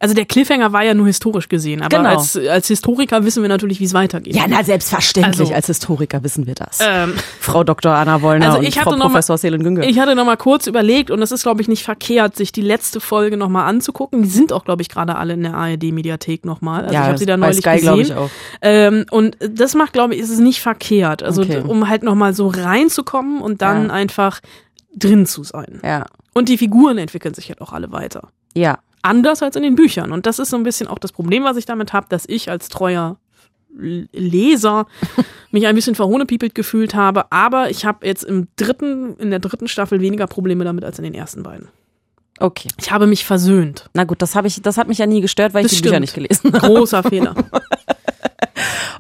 Also der Cliffhanger war ja nur historisch gesehen, aber Genau. als, als Historiker wissen wir natürlich, wie es weitergeht. Ja, na selbstverständlich. Also- Als Historiker wissen wir das. Ähm, Frau Dr. Anna Wollner Also und ich Frau hatte mal- Professor Selen Günger. Ich hatte noch mal kurz überlegt und es ist, glaube ich, nicht verkehrt, sich die letzte Folge noch mal anzugucken. Die sind auch, glaube ich, gerade alle in der ARD-Mediathek noch mal. Also Ja, ich habe sie da neulich Sky, gesehen. ich, auch. Ähm, und das macht, glaube ich, ist es nicht verkehrt. Also Okay. um halt noch mal so reinzukommen und dann Ja. einfach drin zu sein. Ja. Und die Figuren entwickeln sich halt auch alle weiter. Ja. Anders als in den Büchern. Und das ist so ein bisschen auch das Problem, was ich damit habe, dass ich als treuer Leser mich ein bisschen verhohnepiepelt gefühlt habe. Aber ich habe jetzt im dritten, in der dritten Staffel weniger Probleme damit als in den ersten beiden. Okay. Ich habe mich versöhnt. Na gut, das habe ich das hat mich ja nie gestört, weil ich Das die Bücher stimmt. nicht gelesen habe. Großer Fehler.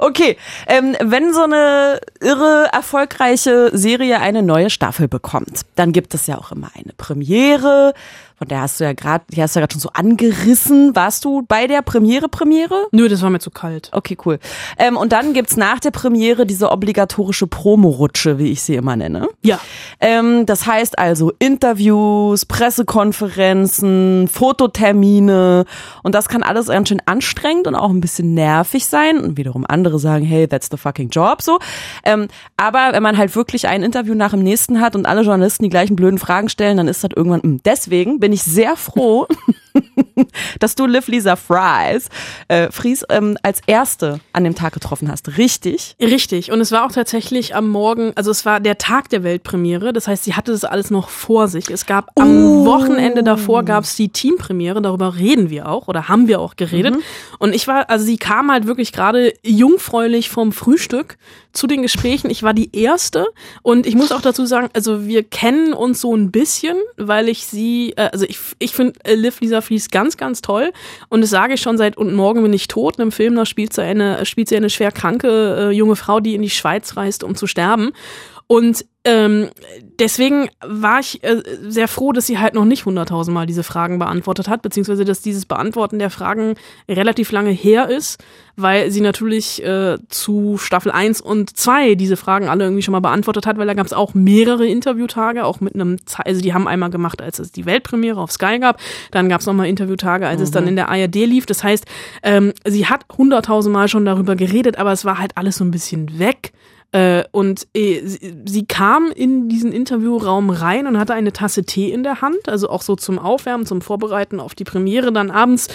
Okay, ähm, wenn so eine irre erfolgreiche Serie eine neue Staffel bekommt, dann gibt es ja auch immer eine Premiere. Von der hast du ja gerade, die hast du ja gerade schon so angerissen. Warst du bei der Premiere Premiere? Nö, das war mir zu kalt. Okay, cool. Ähm, und dann gibt's nach der Premiere diese obligatorische Promorutsche, wie ich sie immer nenne. Ja. Ähm, das heißt also Interviews, Pressekonferenzen, Fototermine und das kann alles ganz schön anstrengend und auch ein bisschen nervig sein und wiederum andere sagen, hey, that's the fucking job so. Ähm, aber wenn man halt wirklich ein Interview nach dem nächsten hat und alle Journalisten die gleichen blöden Fragen stellen, dann ist das irgendwann, mh. deswegen bin ich sehr froh, dass du Liv Lisa Fries, äh, Fries ähm, als erste an dem Tag getroffen hast. Richtig? Richtig. Und es war auch tatsächlich am Morgen, also es war der Tag der Weltpremiere. Das heißt, sie hatte das alles noch vor sich. Es gab am Oh. Wochenende davor gab es die Teampremiere. Darüber reden wir auch oder haben wir auch geredet. Mhm. Und ich war, also sie kam halt wirklich gerade jungfräulich vom Frühstück zu den Gesprächen. Ich war die erste und ich muss auch dazu sagen, also wir kennen uns so ein bisschen, weil ich sie, äh, also ich, ich finde äh, Liv Lisa Fries ganz, ganz toll und das sage ich schon seit und morgen bin ich tot. Im Film da spielt sie eine, spielt sie eine schwer kranke äh, junge Frau, die in die Schweiz reist, um zu sterben. Und ähm, deswegen war ich äh, sehr froh, dass sie halt noch nicht hunderttausendmal diese Fragen beantwortet hat, beziehungsweise dass dieses Beantworten der Fragen relativ lange her ist, weil sie natürlich äh, zu Staffel 1 und 2 diese Fragen alle irgendwie schon mal beantwortet hat, weil da gab es auch mehrere Interviewtage, auch mit einem, Ze- also die haben einmal gemacht, als es die Weltpremiere auf Sky gab, dann gab es nochmal Interviewtage, als es dann in der ARD lief. Das heißt, ähm, sie hat hunderttausendmal schon darüber geredet, aber es war halt alles so ein bisschen weg. Äh, und äh, sie, sie kam in diesen Interviewraum rein und hatte eine Tasse Tee in der Hand, also auch so zum Aufwärmen, zum Vorbereiten auf die Premiere dann abends.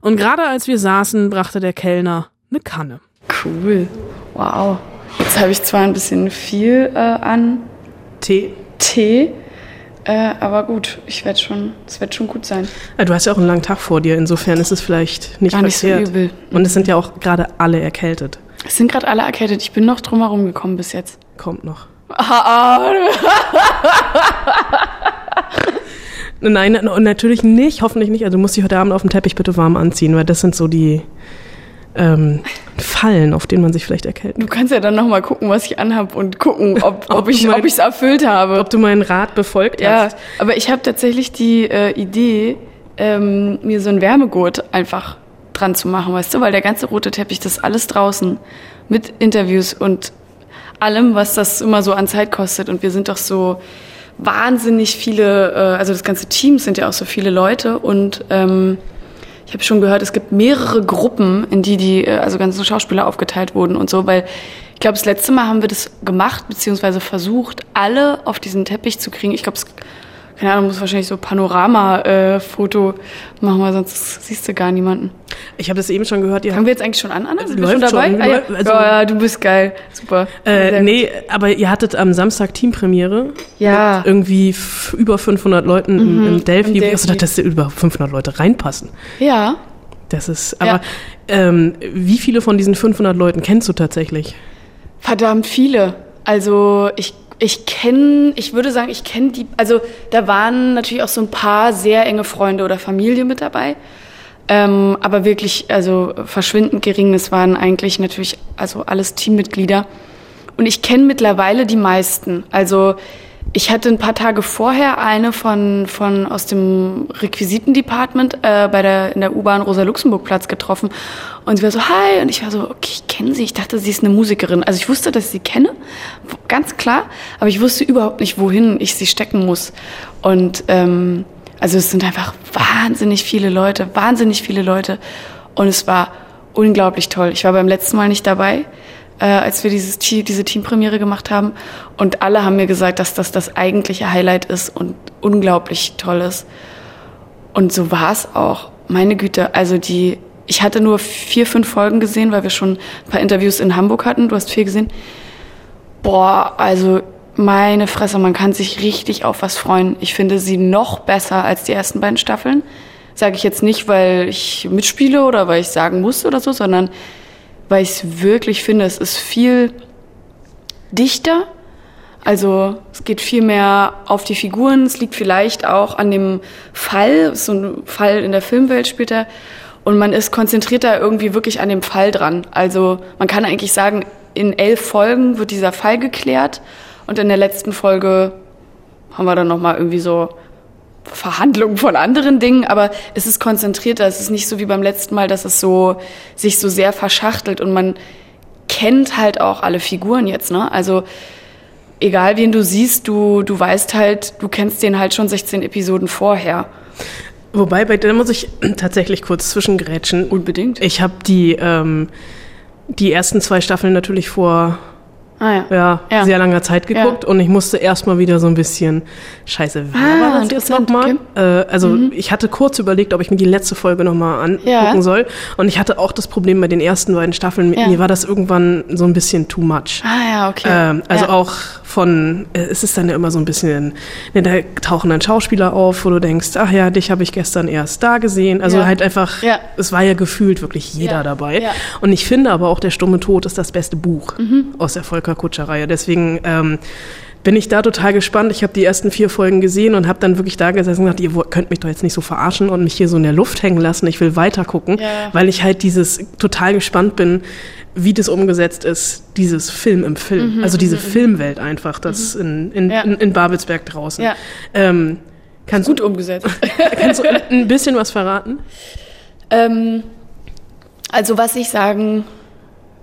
Und gerade als wir saßen, brachte der Kellner eine Kanne. Cool. Wow. Jetzt habe ich zwar ein bisschen viel äh, an Tee. Tee, äh, aber gut, ich werde schon, es wird schon gut sein. Äh, Du hast ja auch einen langen Tag vor dir, insofern ist es vielleicht nicht Gar nicht so übel. Und es sind ja auch gerade alle erkältet. Es sind gerade alle erkältet. Ich bin noch drum herum gekommen bis jetzt. Kommt noch. Nein, natürlich nicht, hoffentlich nicht. Also du musst dich heute Abend auf dem Teppich bitte warm anziehen, weil das sind so die ähm, Fallen, auf denen man sich vielleicht erkälten Du kannst ja dann noch mal gucken, was ich anhab und gucken, ob, ob Ob ich es erfüllt habe. Ob du meinen Rat befolgt Ja, hast. aber ich habe tatsächlich die äh, Idee, ähm, mir so ein Wärmegurt einfach dran zu machen, weißt du, weil der ganze rote Teppich, das ist alles draußen mit Interviews und allem, was das immer so an Zeit kostet. Und wir sind doch so wahnsinnig viele, äh, also das ganze Team sind ja auch so viele Leute und ähm, ich habe schon gehört, es gibt mehrere Gruppen, in die die äh, also ganzen Schauspieler aufgeteilt wurden und so, weil ich glaube, das letzte Mal haben wir das gemacht beziehungsweise versucht, alle auf diesen Teppich zu kriegen. Ich glaube, es keine Ahnung, muss wahrscheinlich so Panorama-Foto machen, weil sonst siehst du gar niemanden. Ich habe das eben schon gehört. Ihr Fangen wir jetzt eigentlich schon an, Anna? Sind wir läuft schon dabei? schon, ah, ja. also- ja, ja, du bist geil. Super. Äh, nee, aber ihr hattet am Samstag Teampremiere. Ja. Mit irgendwie über 500 Leuten im, Mhm, im Delphi. im Delphi. gedacht, dass da über 500 Leute reinpassen. Ja. Das ist, aber ähm, wie viele von diesen 500 Leuten kennst du tatsächlich? Verdammt viele. Also ich, ich kenne, ich würde sagen, ich kenne die, also da waren natürlich auch so ein paar sehr enge Freunde oder Familie mit dabei. Ähm, aber wirklich, also verschwindend gering. Es waren eigentlich natürlich, also alles Teammitglieder. Und ich kenne mittlerweile die meisten. Also ich hatte ein paar Tage vorher eine von, von aus dem Requisitendepartment äh, bei der, in der U-Bahn Rosa-Luxemburg-Platz getroffen. Und sie war so, hi. Und ich war so, okay, ich kenne sie. Ich dachte, sie ist eine Musikerin. Also ich wusste, dass ich sie kenne, ganz klar. Aber ich wusste überhaupt nicht, wohin ich sie stecken muss. Und ähm, also es sind einfach wahnsinnig viele Leute, wahnsinnig viele Leute. Und es war unglaublich toll. Ich war beim letzten Mal nicht dabei, äh, als wir dieses, diese Teampremiere gemacht haben. Und alle haben mir gesagt, dass das das eigentliche Highlight ist und unglaublich toll ist. Und so war es auch. Meine Güte, also die, ich hatte nur vier, fünf Folgen gesehen, weil wir schon ein paar Interviews in Hamburg hatten. Du hast viel gesehen. Boah, also meine Fresse, man kann sich richtig auf was freuen. Ich finde sie noch besser als die ersten beiden Staffeln. Sage ich jetzt nicht, weil ich mitspiele oder weil ich sagen muss oder so, sondern weil ich es wirklich finde, es ist viel dichter. Also es geht viel mehr auf die Figuren. Es liegt vielleicht auch an dem Fall. So ein Fall in der Filmwelt spielt er. Und man ist konzentrierter irgendwie wirklich an dem Fall dran. Also man kann eigentlich sagen, in elf Folgen wird dieser Fall geklärt. Und in der letzten Folge haben wir dann nochmal irgendwie so Verhandlungen von anderen Dingen, aber es ist konzentrierter. Es ist nicht so wie beim letzten Mal, dass es so sich so sehr verschachtelt und man kennt halt auch alle Figuren jetzt, ne? Also egal wen du siehst, du du weißt halt, du kennst den halt schon 16 Episoden vorher. Wobei, bei der muss ich tatsächlich kurz zwischengrätschen. Unbedingt. Ich habe die, ähm, die ersten zwei Staffeln natürlich vor Ah, ja. ja, Ja. sehr langer Zeit geguckt und ich musste erstmal wieder so ein bisschen, scheiße, wer Ah, war das jetzt nochmal? Äh, also ich hatte kurz überlegt, ob ich mir die letzte Folge nochmal angucken Ja. soll und ich hatte auch das Problem bei den ersten beiden Staffeln, Ja. mir war das irgendwann so ein bisschen too much. Ah ja, okay. Ähm, also ja. auch von, äh, es ist dann ja immer so ein bisschen, ne, da tauchen dann Schauspieler auf, wo du denkst, ach ja, dich habe ich gestern erst da gesehen. Also Ja. halt einfach, Ja. es war ja gefühlt wirklich jeder Ja. dabei. Ja. Und ich finde aber auch, Der stumme Tod ist das beste Buch Mhm. aus der Volker Kutscher-Reihe. Deswegen ähm, bin ich da total gespannt. Ich habe die ersten vier Folgen gesehen und habe dann wirklich da gesessen und gedacht, ihr könnt mich doch jetzt nicht so verarschen und mich hier so in der Luft hängen lassen. Ich will weiter gucken, Ja. weil ich halt dieses total gespannt bin, wie das umgesetzt ist, dieses Film im Film. Mhm, also diese mhm, Filmwelt einfach, das in, in, Ja. in, in Babelsberg draußen. Ja. Ähm, kannst Gut du, umgesetzt. kannst du ein bisschen was verraten? Ähm, also was ich sagen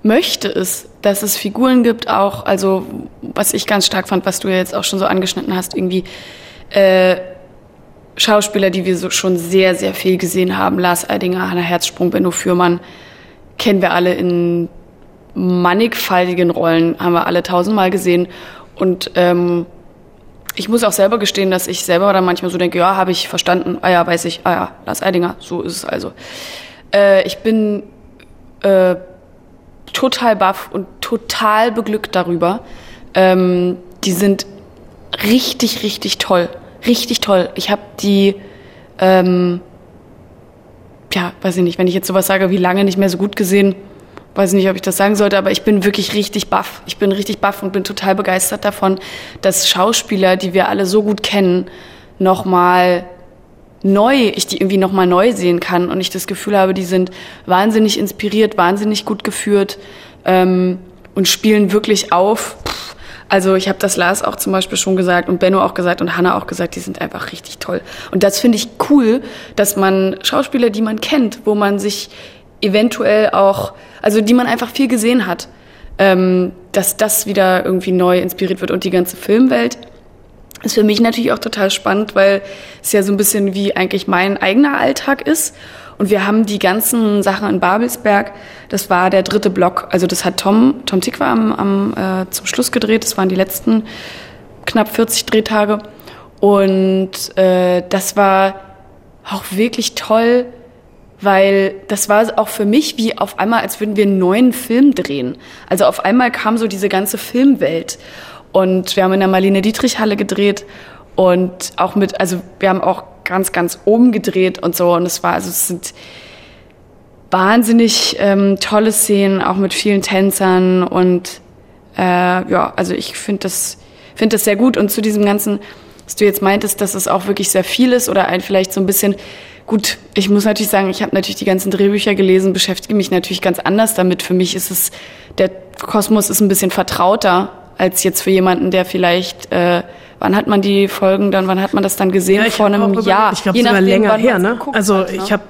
möchte, ist, dass es Figuren gibt, auch, also was ich ganz stark fand, was du ja jetzt auch schon so angeschnitten hast, irgendwie äh, Schauspieler, die wir so schon sehr, sehr viel gesehen haben. Lars Eidinger, Hannah Herzsprung, Benno Fürmann, kennen wir alle in mannigfaltigen Rollen, haben wir alle tausendmal gesehen. Und ähm, ich muss auch selber gestehen, dass ich selber dann manchmal so denke, ja, habe ich verstanden, ah ja, weiß ich, ah ja, Lars Eidinger, so ist es also. Äh, ich bin äh, total baff und total beglückt darüber. Ähm, die sind richtig, richtig toll. Richtig toll. Ich habe die, ähm, ja, weiß ich nicht, wenn ich jetzt sowas sage, wie lange nicht mehr so gut gesehen, weiß ich nicht, ob ich das sagen sollte, aber ich bin wirklich richtig baff. Ich bin richtig baff und bin total begeistert davon, dass Schauspieler, die wir alle so gut kennen, nochmal neu, ich die irgendwie nochmal neu sehen kann und ich das Gefühl habe, die sind wahnsinnig inspiriert, wahnsinnig gut geführt ähm, und spielen wirklich auf. Also ich habe das Lars auch zum Beispiel schon gesagt und Benno auch gesagt und Hanna auch gesagt, die sind einfach richtig toll. Und das finde ich cool, dass man Schauspieler, die man kennt, wo man sich eventuell auch, also die man einfach viel gesehen hat, ähm, dass das wieder irgendwie neu inspiriert wird und die ganze Filmwelt ist für mich natürlich auch total spannend, weil es ja so ein bisschen wie eigentlich mein eigener Alltag ist. Und wir haben die ganzen Sachen in Babelsberg, das war der dritte Block, also das hat Tom, Tom Tikva am, am, äh, zum Schluss gedreht, das waren die letzten knapp 40 Drehtage. Und äh, das war auch wirklich toll, weil das war auch für mich wie auf einmal, als würden wir einen neuen Film drehen. Also auf einmal kam so diese ganze Filmwelt. Und wir haben in der Marlene Dietrich Halle gedreht und auch mit, also wir haben auch ganz, ganz oben gedreht und so. Und es war, also es sind wahnsinnig ähm, tolle Szenen, auch mit vielen Tänzern und äh, ja, also ich finde das, finde das sehr gut. Und zu diesem ganzen, was du jetzt meintest, dass es auch wirklich sehr viel ist oder ein vielleicht so ein bisschen Gut, ich muss natürlich sagen, ich habe natürlich die ganzen Drehbücher gelesen, beschäftige mich natürlich ganz anders damit. Für mich ist es, der Kosmos ist ein bisschen vertrauter als jetzt für jemanden, der vielleicht, äh, wann hat man die Folgen dann, wann hat man das dann gesehen? Ja, Vor einem Jahr. Ich glaube sogar länger wann her, ne? Also hat, ne? ich habe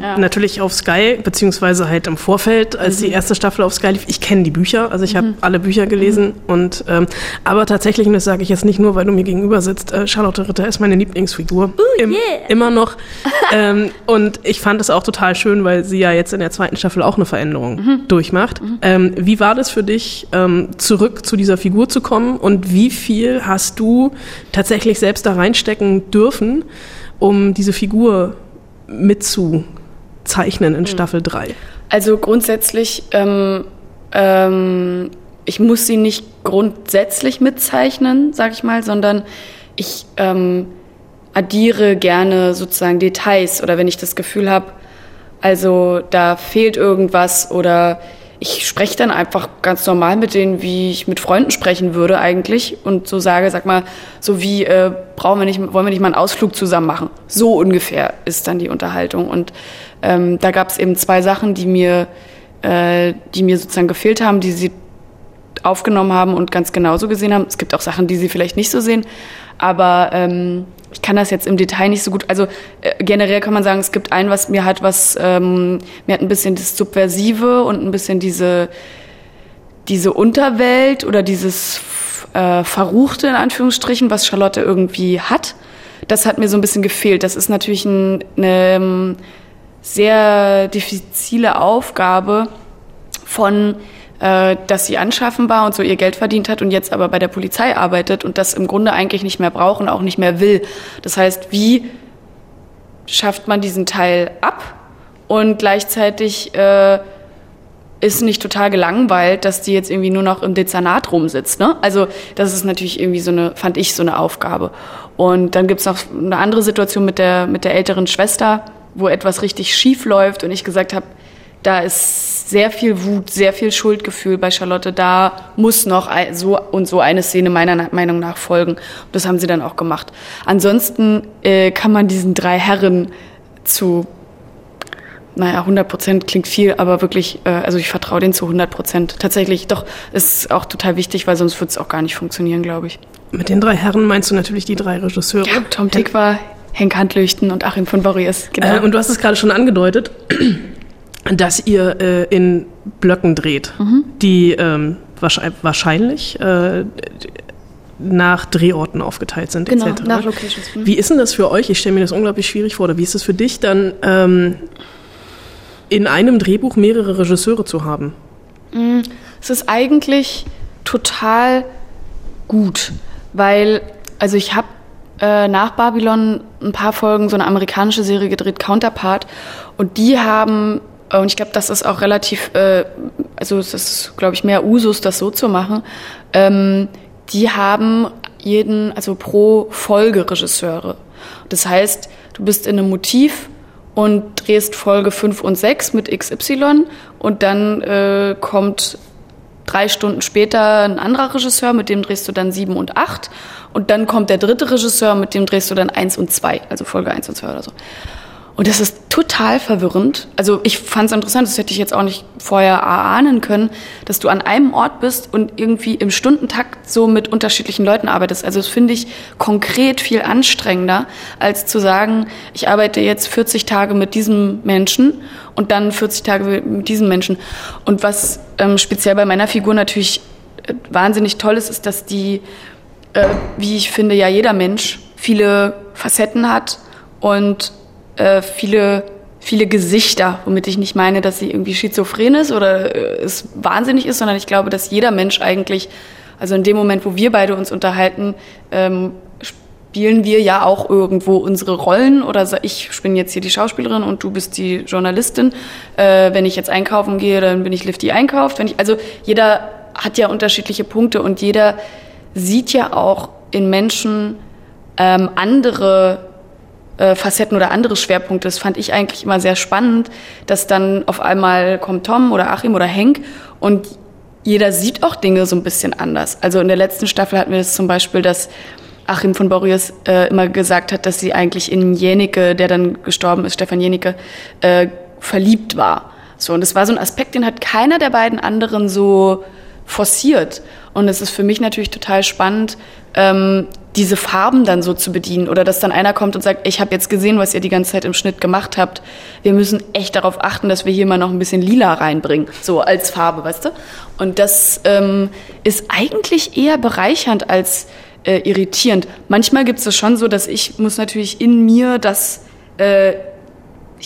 Ja. natürlich auf Sky, beziehungsweise halt im Vorfeld, als Mhm. die erste Staffel auf Sky lief, ich kenne die Bücher, also ich habe alle Bücher gelesen und ähm, aber tatsächlich, und das sage ich jetzt nicht nur, weil du mir gegenüber sitzt, äh, Charlotte Ritter ist meine Lieblingsfigur. Im, Immer noch. ähm, und ich fand es auch total schön, weil sie ja jetzt in der zweiten Staffel auch eine Veränderung Mhm. durchmacht. Ähm, wie war das für dich, ähm, zurück zu dieser Figur zu kommen und wie viel hast du tatsächlich selbst da reinstecken dürfen, um diese Figur mitzuzeichnen in Staffel 3? Also grundsätzlich, ähm, ähm, ich muss sie nicht grundsätzlich mitzeichnen, sag ich mal, sondern ich ähm, addiere gerne sozusagen Details oder wenn ich das Gefühl habe, also da fehlt irgendwas oder ich spreche dann einfach ganz normal mit denen, wie ich mit Freunden sprechen würde eigentlich und so sage, sag mal, so wie äh, brauchen wir nicht, wollen wir nicht mal einen Ausflug zusammen machen? So ungefähr ist dann die Unterhaltung und ähm, da gab es eben zwei Sachen, die mir, äh, die mir sozusagen gefehlt haben, die sie aufgenommen haben und ganz genauso gesehen haben. Es gibt auch Sachen, die sie vielleicht nicht so sehen, aber ähm, ich kann das jetzt im Detail nicht so gut. Also äh, generell kann man sagen, es gibt ein, was mir hat was, ähm, mir hat ein bisschen das Subversive und ein bisschen diese diese Unterwelt oder dieses äh, Verruchte in Anführungsstrichen, was Charlotte irgendwie hat. Das hat mir so ein bisschen gefehlt. Das ist natürlich ein, eine ähm, sehr diffizile Aufgabe von äh, dass sie anschaffen war und so ihr Geld verdient hat und jetzt aber bei der Polizei arbeitet und das im Grunde eigentlich nicht mehr braucht und auch nicht mehr will. Das heißt, wie schafft man diesen Teil ab und gleichzeitig äh, ist nicht total gelangweilt, dass die jetzt irgendwie nur noch im Dezernat rumsitzt. Ne? Also das ist natürlich irgendwie so eine, fand ich so eine Aufgabe. Und dann gibt's noch eine andere Situation mit der, mit der älteren Schwester, wo etwas richtig schief läuft und ich gesagt habe, da ist sehr viel Wut, sehr viel Schuldgefühl bei Charlotte. Da muss noch so und so eine Szene meiner Meinung nach folgen. Das haben sie dann auch gemacht. Ansonsten äh, kann man diesen drei Herren zu naja, 100 Prozent klingt viel, aber wirklich, äh, also ich vertraue denen zu 100 Prozent. Tatsächlich, doch, ist auch total wichtig, weil sonst wird es auch gar nicht funktionieren, glaube ich. Mit den drei Herren meinst du natürlich die drei Regisseure. Ja, Tom Tick war Henk Handlüchten und Achim von Borries. Genau. Äh, und du hast es gerade schon angedeutet, dass ihr äh, in Blöcken dreht, mhm. die ähm, wahrscheinlich äh, nach Drehorten aufgeteilt sind, genau, etc. nach Locations. Mhm. Wie ist denn das für euch? Ich stelle mir das unglaublich schwierig vor. Oder wie ist es für dich dann, ähm, in einem Drehbuch mehrere Regisseure zu haben? Mm, es ist eigentlich total gut, weil, also ich habe äh, nach Babylon ein paar Folgen so eine amerikanische Serie gedreht, Counterpart, und die haben, und ich glaube, das ist auch relativ, äh, also es ist, glaube ich, mehr Usus, das so zu machen, ähm, die haben jeden, also pro Folge Regisseure. Das heißt, du bist in einem Motiv und drehst Folge 5 und 6 mit XY und dann äh, kommt drei Stunden später ein anderer Regisseur, mit dem drehst du dann 7 und 8 und dann kommt der dritte Regisseur, mit dem drehst du dann 1 und 2, also Folge 1 und 2 oder so. Und das ist total verwirrend. Also ich fand es interessant, das hätte ich jetzt auch nicht vorher erahnen können, dass du an einem Ort bist und irgendwie im Stundentakt so mit unterschiedlichen Leuten arbeitest. Also das finde ich konkret viel anstrengender, als zu sagen, ich arbeite jetzt 40 Tage mit diesem Menschen und dann 40 Tage mit diesem Menschen. Und was ähm, speziell bei meiner Figur natürlich äh, wahnsinnig toll ist, ist, dass die, äh, wie ich finde, ja jeder Mensch viele Facetten hat und äh, viele viele Gesichter, womit ich nicht meine, dass sie irgendwie schizophren ist oder äh, es wahnsinnig ist, sondern ich glaube, dass jeder Mensch eigentlich, also in dem Moment, wo wir beide uns unterhalten, ähm, spielen wir ja auch irgendwo unsere Rollen oder ich bin jetzt hier die Schauspielerin und du bist die Journalistin. Äh, wenn ich jetzt einkaufen gehe, dann bin ich Lift, die einkauft. Wenn ich, also jeder hat ja unterschiedliche Punkte und jeder sieht ja auch in Menschen ähm, andere äh, Facetten oder andere Schwerpunkte. Das fand ich eigentlich immer sehr spannend, dass dann auf einmal kommt Tom oder Achim oder Henk und jeder sieht auch Dinge so ein bisschen anders. Also in der letzten Staffel hatten wir das zum Beispiel, dass Achim von Borries äh, immer gesagt hat, dass sie eigentlich in Jenicke, der dann gestorben ist, Stefan Jenicke, äh, verliebt war. So, und das war so ein Aspekt, den hat keiner der beiden anderen so forciert. Und es ist für mich natürlich total spannend, ähm, diese Farben dann so zu bedienen oder dass dann einer kommt und sagt, ich habe jetzt gesehen, was ihr die ganze Zeit im Schnitt gemacht habt. Wir müssen echt darauf achten, dass wir hier mal noch ein bisschen lila reinbringen, so als Farbe, weißt du? Und das ähm, ist eigentlich eher bereichernd als äh, irritierend. Manchmal gibt es schon so, dass ich muss natürlich in mir das äh,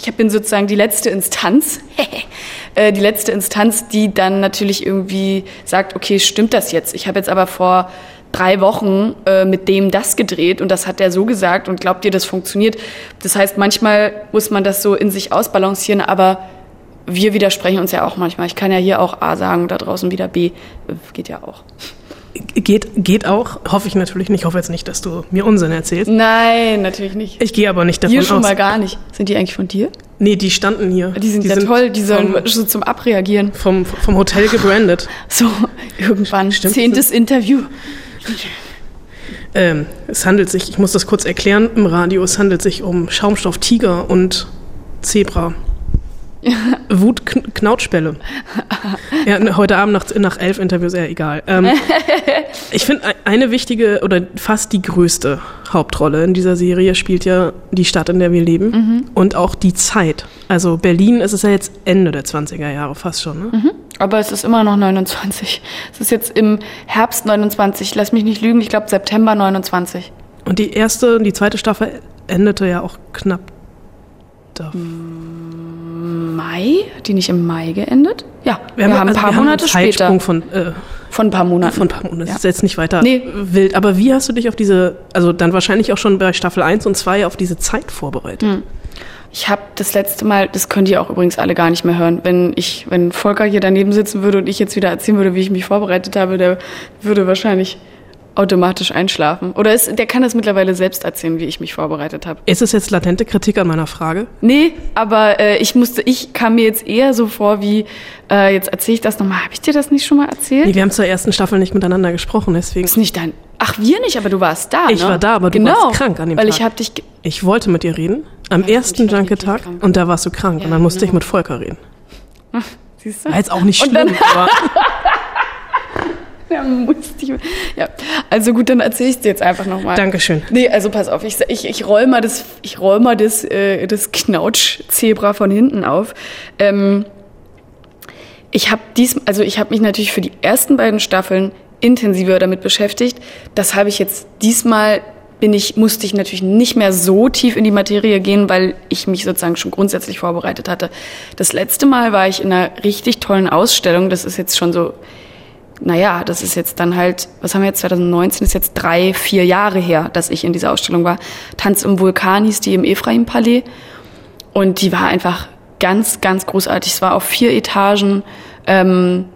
ich bin sozusagen die letzte Instanz, äh, die letzte Instanz, die dann natürlich irgendwie sagt, okay, stimmt das jetzt? Ich habe jetzt aber vor drei Wochen äh, mit dem das gedreht und das hat er so gesagt und glaubt ihr, das funktioniert? Das heißt, manchmal muss man das so in sich ausbalancieren, aber wir widersprechen uns ja auch manchmal. Ich kann ja hier auch A sagen, da draußen wieder B. Geht ja auch. Geht, geht auch, hoffe ich natürlich nicht. Ich hoffe jetzt nicht, dass du mir Unsinn erzählst. Nein, natürlich nicht. Ich gehe aber nicht davon hier schon aus. mal gar nicht. Sind die eigentlich von dir? Nee, die standen hier. Die sind die ja sind toll, die sollen vom, so zum Abreagieren. Vom, vom Hotel gebrandet. So, irgendwann. Stimmt. Zehntes Interview. Ähm, es handelt sich, ich muss das kurz erklären im Radio, es handelt sich um Schaumstoff Tiger und Zebra. Wut-Knautschbälle. Ja, heute Abend nach, nach elf Interviews, ja, egal. Ähm, ich finde, eine wichtige oder fast die größte Hauptrolle in dieser Serie spielt ja die Stadt, in der wir leben Mhm. und auch die Zeit. Also Berlin ist es ja jetzt Ende der 20er Jahre fast schon. Ne? Mhm. Aber es ist immer noch 29. Es ist jetzt im Herbst 29. Lass mich nicht lügen, ich glaube September 29. Und die erste und die zweite Staffel endete ja auch knapp da. Mai? Hat die nicht im Mai geendet? Ja, wir, wir haben ein paar also wir Monate haben einen später. Von äh, von ein paar Monaten. Von ein paar Monaten. Das Ja. ist jetzt nicht weiter Nee. wild. Aber wie hast du dich auf diese, also dann wahrscheinlich auch schon bei Staffel 1 und 2 auf diese Zeit vorbereitet? Hm. Ich habe das letzte Mal, das könnt ihr auch übrigens alle gar nicht mehr hören, wenn ich, wenn Volker hier daneben sitzen würde und ich jetzt wieder erzählen würde, wie ich mich vorbereitet habe, der würde wahrscheinlich automatisch einschlafen. Oder ist, der kann das mittlerweile selbst erzählen, wie ich mich vorbereitet habe. Ist es jetzt latente Kritik an meiner Frage? Nee, aber äh, ich musste, ich kam mir jetzt eher so vor wie, äh, jetzt erzähle ich das nochmal. Habe ich dir das nicht schon mal erzählt? Nee, wir haben zur ersten Staffel nicht miteinander gesprochen, deswegen. ist nicht dein. Ach, wir nicht, aber du warst da. Ich ne? war da, aber du genau, warst krank an dem weil Tag. ich habe dich. Ich wollte mit dir reden, am ersten Junket-Tag, und da warst du krank. und dann musste genau. ich mit Volker reden. Siehst du? War jetzt auch nicht schlimm, aber Ja, musste ich, ja, also gut, dann erzähle ich dir jetzt einfach nochmal. Dankeschön. Nee, also pass auf, ich, ich, ich roll mal das, ich roll mal das, äh, das Knautsch-Zebra von hinten auf. Ähm, ich habe dies, also ich habe mich natürlich für die ersten beiden Staffeln intensiver damit beschäftigt. Das habe ich jetzt diesmal bin ich, musste ich natürlich nicht mehr so tief in die Materie gehen, weil ich mich sozusagen schon grundsätzlich vorbereitet hatte. Das letzte Mal war ich in einer richtig tollen Ausstellung. Das ist jetzt schon so, naja, das ist jetzt dann halt, was haben wir jetzt, 2019 ist jetzt drei, vier Jahre her, dass ich in dieser Ausstellung war. Tanz im Vulkan hieß die im Ephraim-Palais. Und die war einfach ganz, ganz großartig. Es war auf vier Etagen, ähm,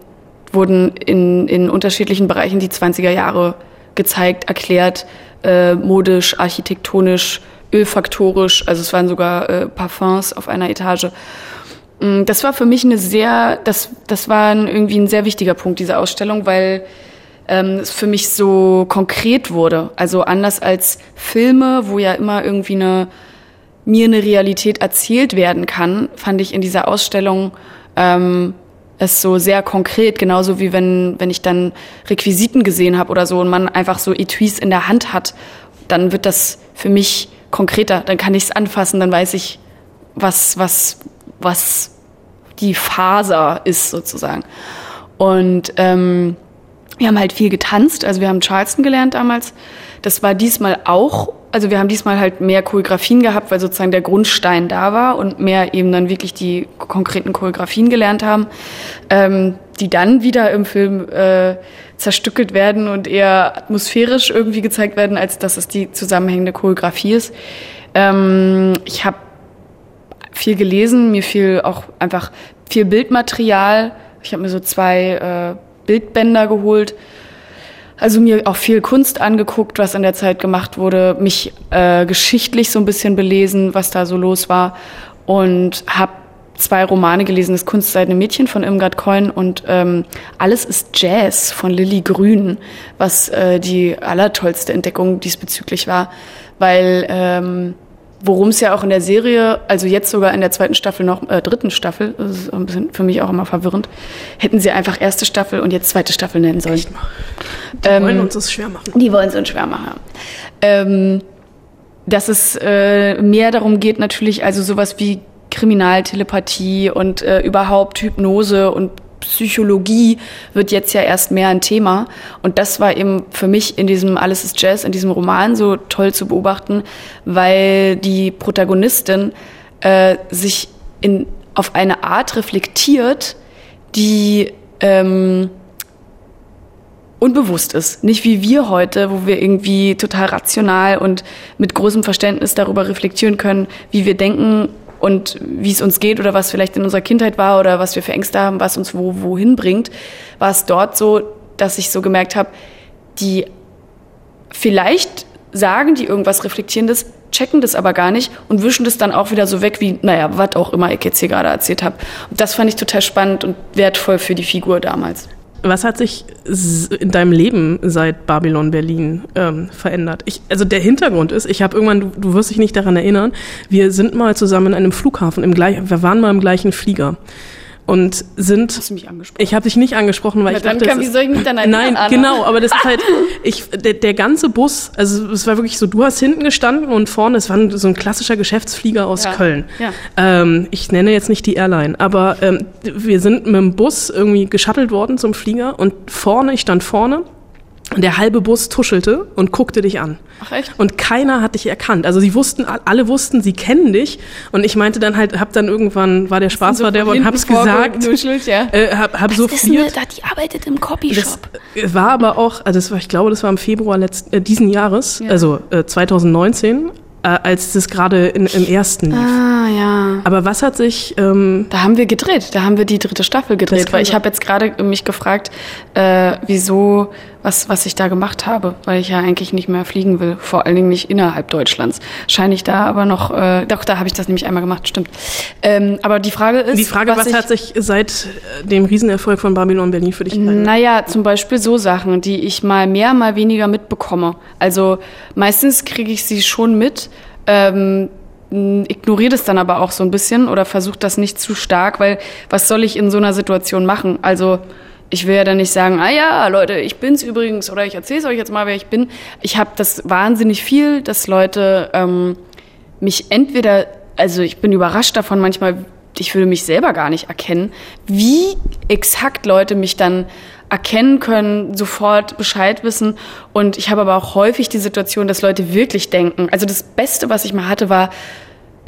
wurden in, in unterschiedlichen Bereichen die 20er Jahre gezeigt, erklärt, äh, modisch, architektonisch, ölfaktorisch. Also es waren sogar äh, Parfums auf einer Etage. Mm, Das war für mich eine sehr, das, das war irgendwie ein sehr wichtiger Punkt, diese Ausstellung, weil ähm, es für mich so konkret wurde. Also anders als Filme, wo ja immer irgendwie eine, mir eine Realität erzählt werden kann, fand ich in dieser Ausstellung ähm, es so sehr konkret, genauso wie wenn, wenn ich dann Requisiten gesehen habe oder so und man einfach so Etuis in der Hand hat, dann wird das für mich konkreter. Dann kann ich es anfassen, dann weiß ich, was, was, was die Faser ist sozusagen. Und ähm, wir haben halt viel getanzt, also wir haben Charleston gelernt damals. Das war diesmal auch, also wir haben diesmal halt mehr Choreografien gehabt, weil sozusagen der Grundstein da war und mehr eben dann wirklich die konkreten Choreografien gelernt haben, ähm, die dann wieder im Film äh, zerstückelt werden und eher atmosphärisch irgendwie gezeigt werden, als dass es die zusammenhängende Choreografie ist. Ähm, ich habe viel gelesen, mir viel auch einfach viel Bildmaterial. Ich habe mir so zwei äh, Bildbänder geholt. Also mir auch viel Kunst angeguckt, was in der Zeit gemacht wurde, mich äh, geschichtlich so ein bisschen belesen, was da so los war und habe zwei Romane gelesen, das Kunstseidene Mädchen von Irmgard Coin und ähm, Alles ist Jazz von Lilly Grün, was äh, die allertollste Entdeckung diesbezüglich war, weil ähm, worum es ja auch in der Serie, also jetzt sogar in der zweiten Staffel noch, äh, dritten Staffel, das ist ein bisschen für mich auch immer verwirrend, hätten sie einfach erste Staffel und jetzt zweite Staffel nennen sollen. Die wollen uns das schwer machen. Die wollen es uns schwer machen. Ähm, dass es äh, mehr darum geht, natürlich, also sowas wie Kriminaltelepathie und äh, überhaupt Hypnose und Psychologie wird jetzt ja erst mehr ein Thema. Und das war eben für mich in diesem Alles ist Jazz, in diesem Roman so toll zu beobachten, weil die Protagonistin äh, sich in, auf eine Art reflektiert, die ähm, unbewusst ist. Nicht wie wir heute, wo wir irgendwie total rational und mit großem Verständnis darüber reflektieren können, wie wir denken und wie es uns geht oder was vielleicht in unserer Kindheit war oder was wir für Ängste haben, was uns wo, wohin bringt, war es dort so, dass ich so gemerkt habe, die vielleicht sagen die irgendwas Reflektierendes, checken das aber gar nicht und wischen das dann auch wieder so weg wie, naja, was auch immer ich jetzt hier gerade erzählt habe. Und das fand ich total spannend und wertvoll für die Figur damals. Was hat sich in deinem Leben seit Babylon Berlin ähm, verändert? Ich, also der Hintergrund ist, ich habe irgendwann, du, du wirst dich nicht daran erinnern, wir sind mal zusammen in einem Flughafen, im gleich, wir waren mal im gleichen Flieger und sind. Hast du mich angesprochen? Ich habe dich nicht angesprochen, weil Na, ich dann dachte, kann- wie soll ich mich dann Nein, Anna? genau, aber das ist halt, ich, der, der ganze Bus, also es war wirklich so, du hast hinten gestanden und vorne, es war so ein klassischer Geschäftsflieger aus Ja. Köln. Ja. Ähm, ich nenne jetzt nicht die Airline, aber ähm, wir sind mit dem Bus irgendwie geschuttelt worden zum Flieger und vorne, ich stand vorne Der halbe Bus tuschelte und guckte dich an. Ach echt? Und keiner hat dich erkannt. Also sie wussten, alle wussten, sie kennen dich. Und ich meinte dann halt, hab dann irgendwann, war der Spaßverderber und hab's gesagt. Ja. Äh, hab, hab so Das ist eine, da, die arbeitet im Copyshop. das war aber auch, also das war, ich glaube, das war im Februar letzten, äh, diesen Jahres, also äh, 2019, äh, als das gerade im ersten lief. Ah, ja. Aber was hat sich, ähm, Da haben wir gedreht, da haben wir die dritte Staffel gedreht, weil ich habe jetzt gerade mich gefragt, äh, wieso, was, was ich da gemacht habe, weil ich ja eigentlich nicht mehr fliegen will, vor allen Dingen nicht innerhalb Deutschlands. Scheine ich da aber noch, äh, doch, da habe ich das nämlich einmal gemacht, stimmt. Ähm, aber die Frage ist, die Frage, was, ich, hat sich seit äh, dem Riesenerfolg von Babylon Berlin für dich verändert? Naja, zum Beispiel so Sachen, die ich mal mehr, mal weniger mitbekomme. Also meistens kriege ich sie schon mit, ähm, ignoriere das dann aber auch so ein bisschen oder versuche das nicht zu stark, weil was soll ich in so einer Situation machen? Also ich will ja dann nicht sagen, ah ja, Leute, ich bin's übrigens oder ich erzähle euch jetzt mal, wer ich bin. Ich habe das wahnsinnig viel, dass Leute ähm, mich entweder, also ich bin überrascht davon manchmal, ich würde mich selber gar nicht erkennen, wie exakt Leute mich dann erkennen können, sofort Bescheid wissen. Und ich habe aber auch häufig die Situation, dass Leute wirklich denken. Also das Beste, was ich mal hatte, war,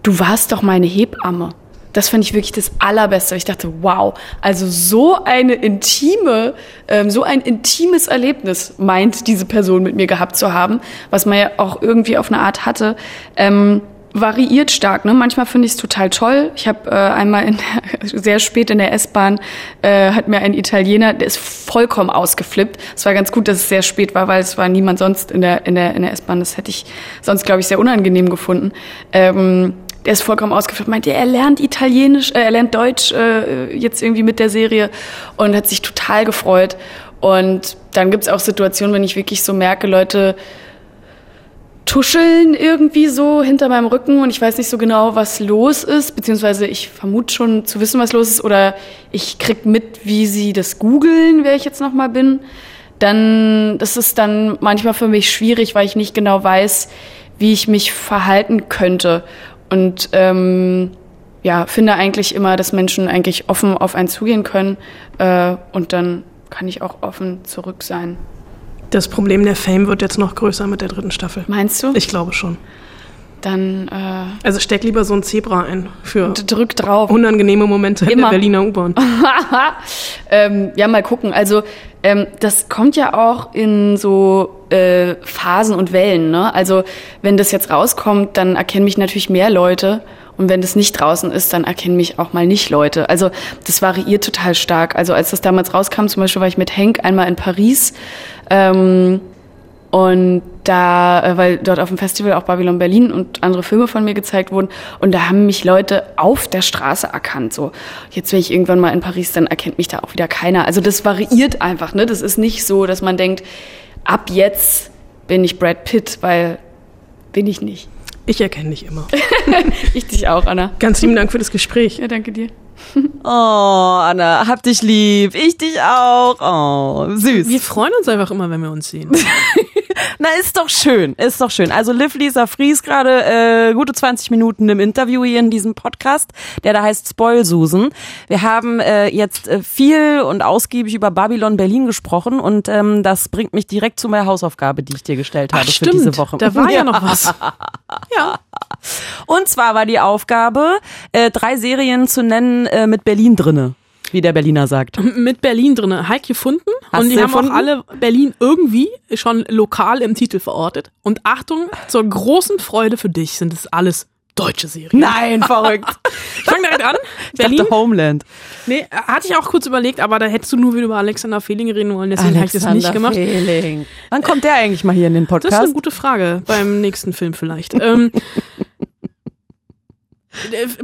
du warst doch meine Hebamme. Das fand ich wirklich das Allerbeste. Ich dachte, wow, also so eine intime, ähm, so ein intimes Erlebnis meint diese Person mit mir gehabt zu haben, was man ja auch irgendwie auf eine Art hatte. Ähm, variiert stark. Ne? Manchmal finde ich es total toll. Ich habe äh, einmal in sehr spät in der S-Bahn äh, hat mir ein Italiener, der ist vollkommen ausgeflippt. Es war ganz gut, dass es sehr spät war, weil es war niemand sonst in der in der in der S-Bahn. Das hätte ich sonst glaube ich sehr unangenehm gefunden. Ähm, der ist vollkommen ausgeflippt, meinte, er lernt Italienisch, äh, er lernt Deutsch äh, jetzt irgendwie mit der Serie und hat sich total gefreut. Und dann gibt's auch Situationen, wenn ich wirklich so merke, Leute tuscheln irgendwie so hinter meinem Rücken und ich weiß nicht so genau, was los ist, beziehungsweise ich vermute schon zu wissen, was los ist, oder ich krieg mit, wie sie das googeln, wer ich jetzt nochmal bin. Dann, das ist dann manchmal für mich schwierig, weil ich nicht genau weiß, wie ich mich verhalten könnte. Und ähm, ja, finde eigentlich immer, dass Menschen eigentlich offen auf einen zugehen können äh, und dann kann ich auch offen zurück sein. Das Problem der Fame wird jetzt noch größer mit der dritten Staffel. Meinst du? Ich glaube schon. Dann äh, Also steck lieber so ein Zebra ein für drück drauf. unangenehme Momente in Immer. der Berliner U-Bahn. ähm, ja, mal gucken. Also ähm, das kommt ja auch in so äh, Phasen und Wellen. Ne? Also wenn das jetzt rauskommt, dann erkennen mich natürlich mehr Leute. Und wenn das nicht draußen ist, dann erkennen mich auch mal nicht Leute. Also das variiert total stark. Also als das damals rauskam, zum Beispiel war ich mit Henk einmal in Paris. Ähm, und da, äh, weil dort auf dem Festival auch Babylon Berlin und andere Filme von mir gezeigt wurden. Und da haben mich Leute auf der Straße erkannt. So, jetzt wäre ich irgendwann mal in Paris, dann erkennt mich da auch wieder keiner. Also das variiert einfach. Ne? Das ist nicht so, dass man denkt, ab jetzt bin ich Brad Pitt, weil bin ich nicht. Ich erkenne dich immer. Ich dich auch, Anna. Ganz lieben Dank für das Gespräch. Ja, danke dir. Oh, Anna, hab dich lieb. Ich dich auch. Oh, süß. Wir freuen uns einfach immer, wenn wir uns sehen. Na, ist doch schön, ist doch schön. Also Liv Lisa Fries gerade äh, gute 20 Minuten im Interview hier in diesem Podcast, der da heißt Spoilsusen. Wir haben äh, jetzt äh, viel und ausgiebig über Babylon Berlin gesprochen und ähm, das bringt mich direkt zu meiner Hausaufgabe, die ich dir gestellt habe Ach, für stimmt. diese Woche. Da war ja noch was. Ja. Und zwar war die Aufgabe, äh, drei Serien zu nennen äh, mit Berlin drinne, wie der Berliner sagt. Mit Berlin drinne. Heik gefunden. Hast und die haben gefunden? auch alle Berlin irgendwie schon lokal im Titel verortet. Und Achtung, zur großen Freude für dich sind es alles deutsche Serien. Nein, verrückt. Ich fange direkt an. Ich Berlin. dachte Homeland. Nee, hatte ich auch kurz überlegt, aber da hättest du nur wieder über Alexander Fehling reden wollen, deswegen habe ich das nicht gemacht. Fehling. Wann kommt der eigentlich mal hier in den Das ist Podcast? eine gute Frage. Beim nächsten Film vielleicht. ähm, äh,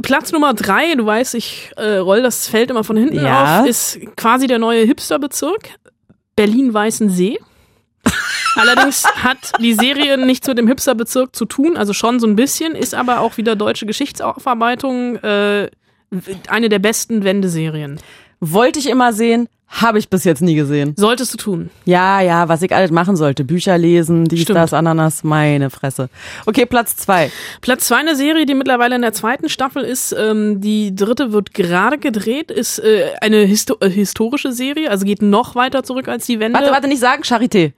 Platz Nummer drei, du weißt, ich äh, roll das Feld immer von hinten Ja. auf, ist quasi der neue Hipsterbezirk. Berlin-Weißensee. Allerdings hat die Serie nichts mit dem Hipsterbezirk zu tun, also schon so ein bisschen, ist aber auch wieder deutsche Geschichtsaufarbeitung, äh, eine der besten Wendeserien. Wollte ich immer sehen, habe ich bis jetzt nie gesehen. Solltest du tun. Ja, ja, was ich alles machen sollte. Bücher lesen, dies, Stimmt. das, Ananas, meine Fresse. Okay, Platz zwei. Platz zwei eine Serie, die mittlerweile in der zweiten Staffel ist. Ähm, die dritte wird gerade gedreht, ist äh, eine histo äh, historische Serie, also geht noch weiter zurück als die Wende. Warte, warte, nicht sagen, Charité.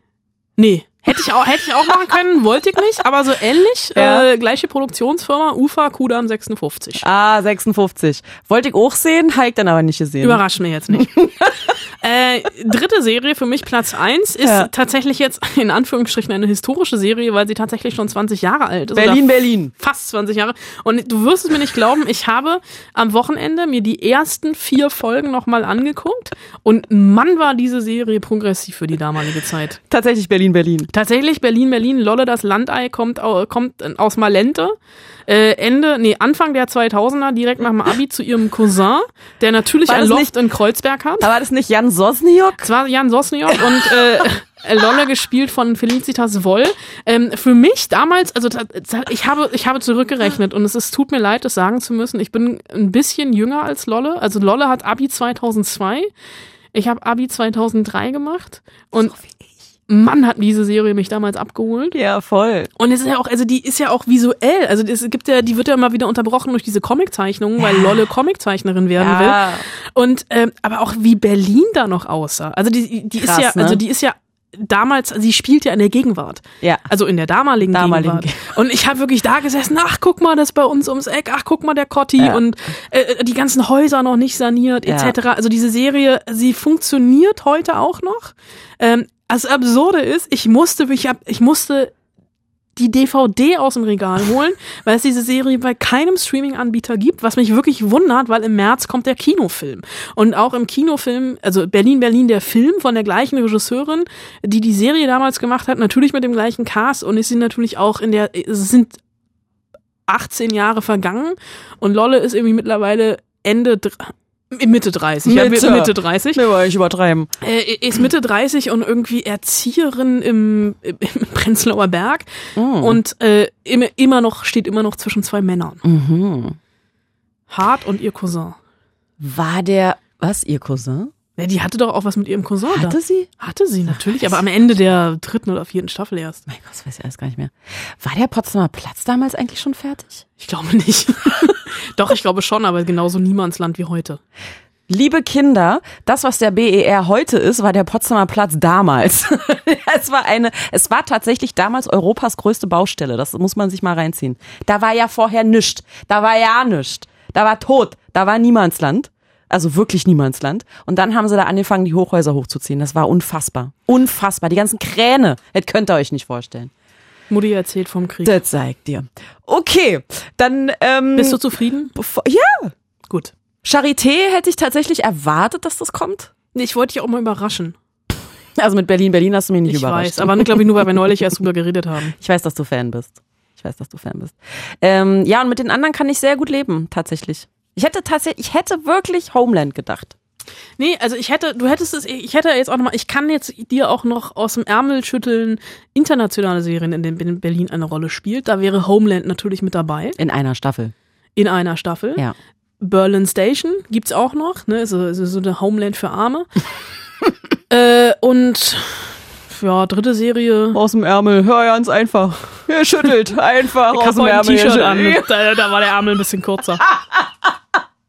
Nee. Hätte ich auch, hätte ich auch machen können, wollte ich nicht, aber so ähnlich, Ja. äh, gleiche Produktionsfirma, UFA Kudam 56. Ah, 56. Wollte ich auch sehen, habe ich dann aber nicht gesehen. Überrascht mich jetzt nicht. äh, dritte Serie für mich Platz eins ist Ja. tatsächlich jetzt in Anführungsstrichen eine historische Serie, weil sie tatsächlich schon 20 Jahre alt ist. Berlin, Berlin. Fast 20 Jahre. Und du wirst es mir nicht glauben, ich habe am Wochenende mir die ersten vier Folgen nochmal angeguckt und Mann war diese Serie progressiv für die damalige Zeit. Tatsächlich Berlin, Berlin. Tatsächlich Berlin, Berlin, Lolle das Landei kommt, kommt aus Malente. Äh, Ende, nee, Anfang der 2000er, direkt nach dem Abi zu ihrem Cousin, der natürlich ein Loft nicht- in Kreuzberg hat. Aber war das nicht Jan Sosniok? Es war Jan Sosniok und äh, Lolle gespielt von Felicitas Woll. Ähm, für mich damals, also ich habe, ich habe zurückgerechnet und es ist, tut mir leid, das sagen zu müssen. Ich bin ein bisschen jünger als Lolle. Also Lolle hat Abi 2002. Ich habe Abi 2003 gemacht und Mann hat diese Serie mich damals abgeholt. Ja, voll. Und es ist ja auch, also die ist ja auch visuell. Also es gibt ja, die wird ja immer wieder unterbrochen durch diese Comiczeichnungen, weil Lolle Comiczeichnerin werden Ja. will. Und ähm, aber auch wie Berlin da noch aussah. Also die, die Krass, ist ja, ne? also die ist ja damals, sie spielt ja in der Gegenwart. Ja. Also in der damaligen, Damaligen Gegenwart. Und ich habe wirklich da gesessen, ach guck mal, das ist bei uns ums Eck, ach guck mal, der Kotti Ja. und äh, die ganzen Häuser noch nicht saniert, Ja. etc. Also diese Serie, sie funktioniert heute auch noch. Ähm, das Absurde ist, ich musste, ich, hab, ich musste die DVD aus dem Regal holen, weil es diese Serie bei keinem Streaming-Anbieter gibt, was mich wirklich wundert, weil im März kommt der Kinofilm. Und auch im Kinofilm, also Berlin, Berlin, der Film von der gleichen Regisseurin, die die Serie damals gemacht hat, natürlich mit dem gleichen Cast und ist sie natürlich auch in der, es sind 18 Jahre vergangen und Lolle ist irgendwie mittlerweile Ende, Mitte 30, ja, Mitte. Mitte 30. Nee, wollte ich übertreiben. Äh, ist Mitte 30 und irgendwie Erzieherin im, im Prenzlauer Berg und äh, immer, immer noch steht immer noch zwischen zwei Männern. Mhm. Hart und ihr Cousin. War der, was, ihr Cousin? Ja, die hatte doch auch was mit ihrem Cousin. da. Hatte sie? Hatte sie natürlich, aber am Ende der dritten oder vierten Staffel erst. Mein Gott, das weiß ich alles gar nicht mehr. War der Potsdamer Platz damals eigentlich schon fertig? Ich glaube nicht. doch, ich glaube schon, aber genauso Niemandsland wie heute. Liebe Kinder, das, was der BER heute ist, war der Potsdamer Platz damals. es war eine, es war tatsächlich damals Europas größte Baustelle. Das muss man sich mal reinziehen. Da war ja vorher nischt. Da war ja nischt. Da war tot. Da war Niemandsland. Also wirklich Niemandsland. Und dann haben sie da angefangen, die Hochhäuser hochzuziehen. Das war unfassbar. Unfassbar. Die ganzen Kräne. Das könnt ihr euch nicht vorstellen. Mutti erzählt vom Krieg. Das zeigt dir. Okay, dann, ähm. Bist du zufrieden? ja. Gut. Charité hätte ich tatsächlich erwartet, dass das kommt. Nee, Ich wollte dich auch mal überraschen. Also mit Berlin, Berlin hast du mich nicht Ich überrascht. weiß, aber glaube ich nur, weil wir neulich erst drüber geredet haben. Ich weiß, dass du Fan bist. Ich weiß, dass du Fan bist. Ähm, ja, und mit den anderen kann ich sehr gut leben, tatsächlich. Ich hätte tatsächlich, ich hätte wirklich Homeland gedacht. Nee, also ich hätte, du hättest es, ich hätte jetzt auch nochmal, ich kann jetzt dir auch noch aus dem Ärmel schütteln, internationale Serien, in denen Berlin eine Rolle spielt. Da wäre Homeland natürlich mit dabei, In einer Staffel. in einer Staffel. Ja. Berlin Station gibt's auch noch, ne, so, so, so eine Homeland für Arme. äh, und ja, dritte Serie. Aus dem Ärmel. Hör ganz einfach. Ihr schüttelt einfach aus dem Ärmel. T-Shirt an, da, da war der Ärmel ein bisschen kürzer.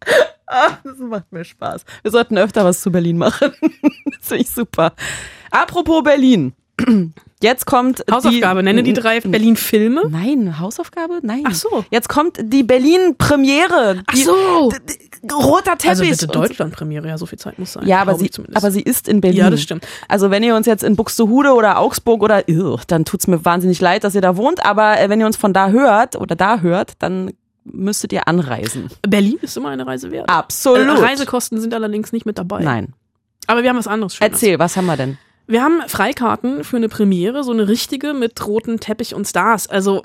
Das macht mir Spaß. Wir sollten öfter was zu Berlin machen. das finde ich super. Apropos Berlin. Jetzt kommt Hausaufgabe, die, nenne die drei Berlin-Filme. Nein, Hausaufgabe? Nein. Ach so. Jetzt kommt die Berlin-Premiere. Ach Die- so. Roter Teppich. Also bitte Deutschland-Premiere, ja, so viel Zeit muss sein. Ja, aber sie, aber sie ist in Berlin. Ja, das stimmt. Also wenn ihr uns jetzt in Buxtehude oder Augsburg oder, dann tut's mir wahnsinnig leid, dass ihr da wohnt. Aber äh, wenn ihr uns von da hört oder da hört, dann müsstet ihr anreisen. Berlin ist immer eine Reise wert. Absolut. Äh, Reisekosten sind allerdings nicht mit dabei. Nein. Aber wir haben was anderes Schönes. Erzähl, was haben wir denn? Wir haben Freikarten für eine Premiere, so eine richtige mit roten Teppich und Stars. Also,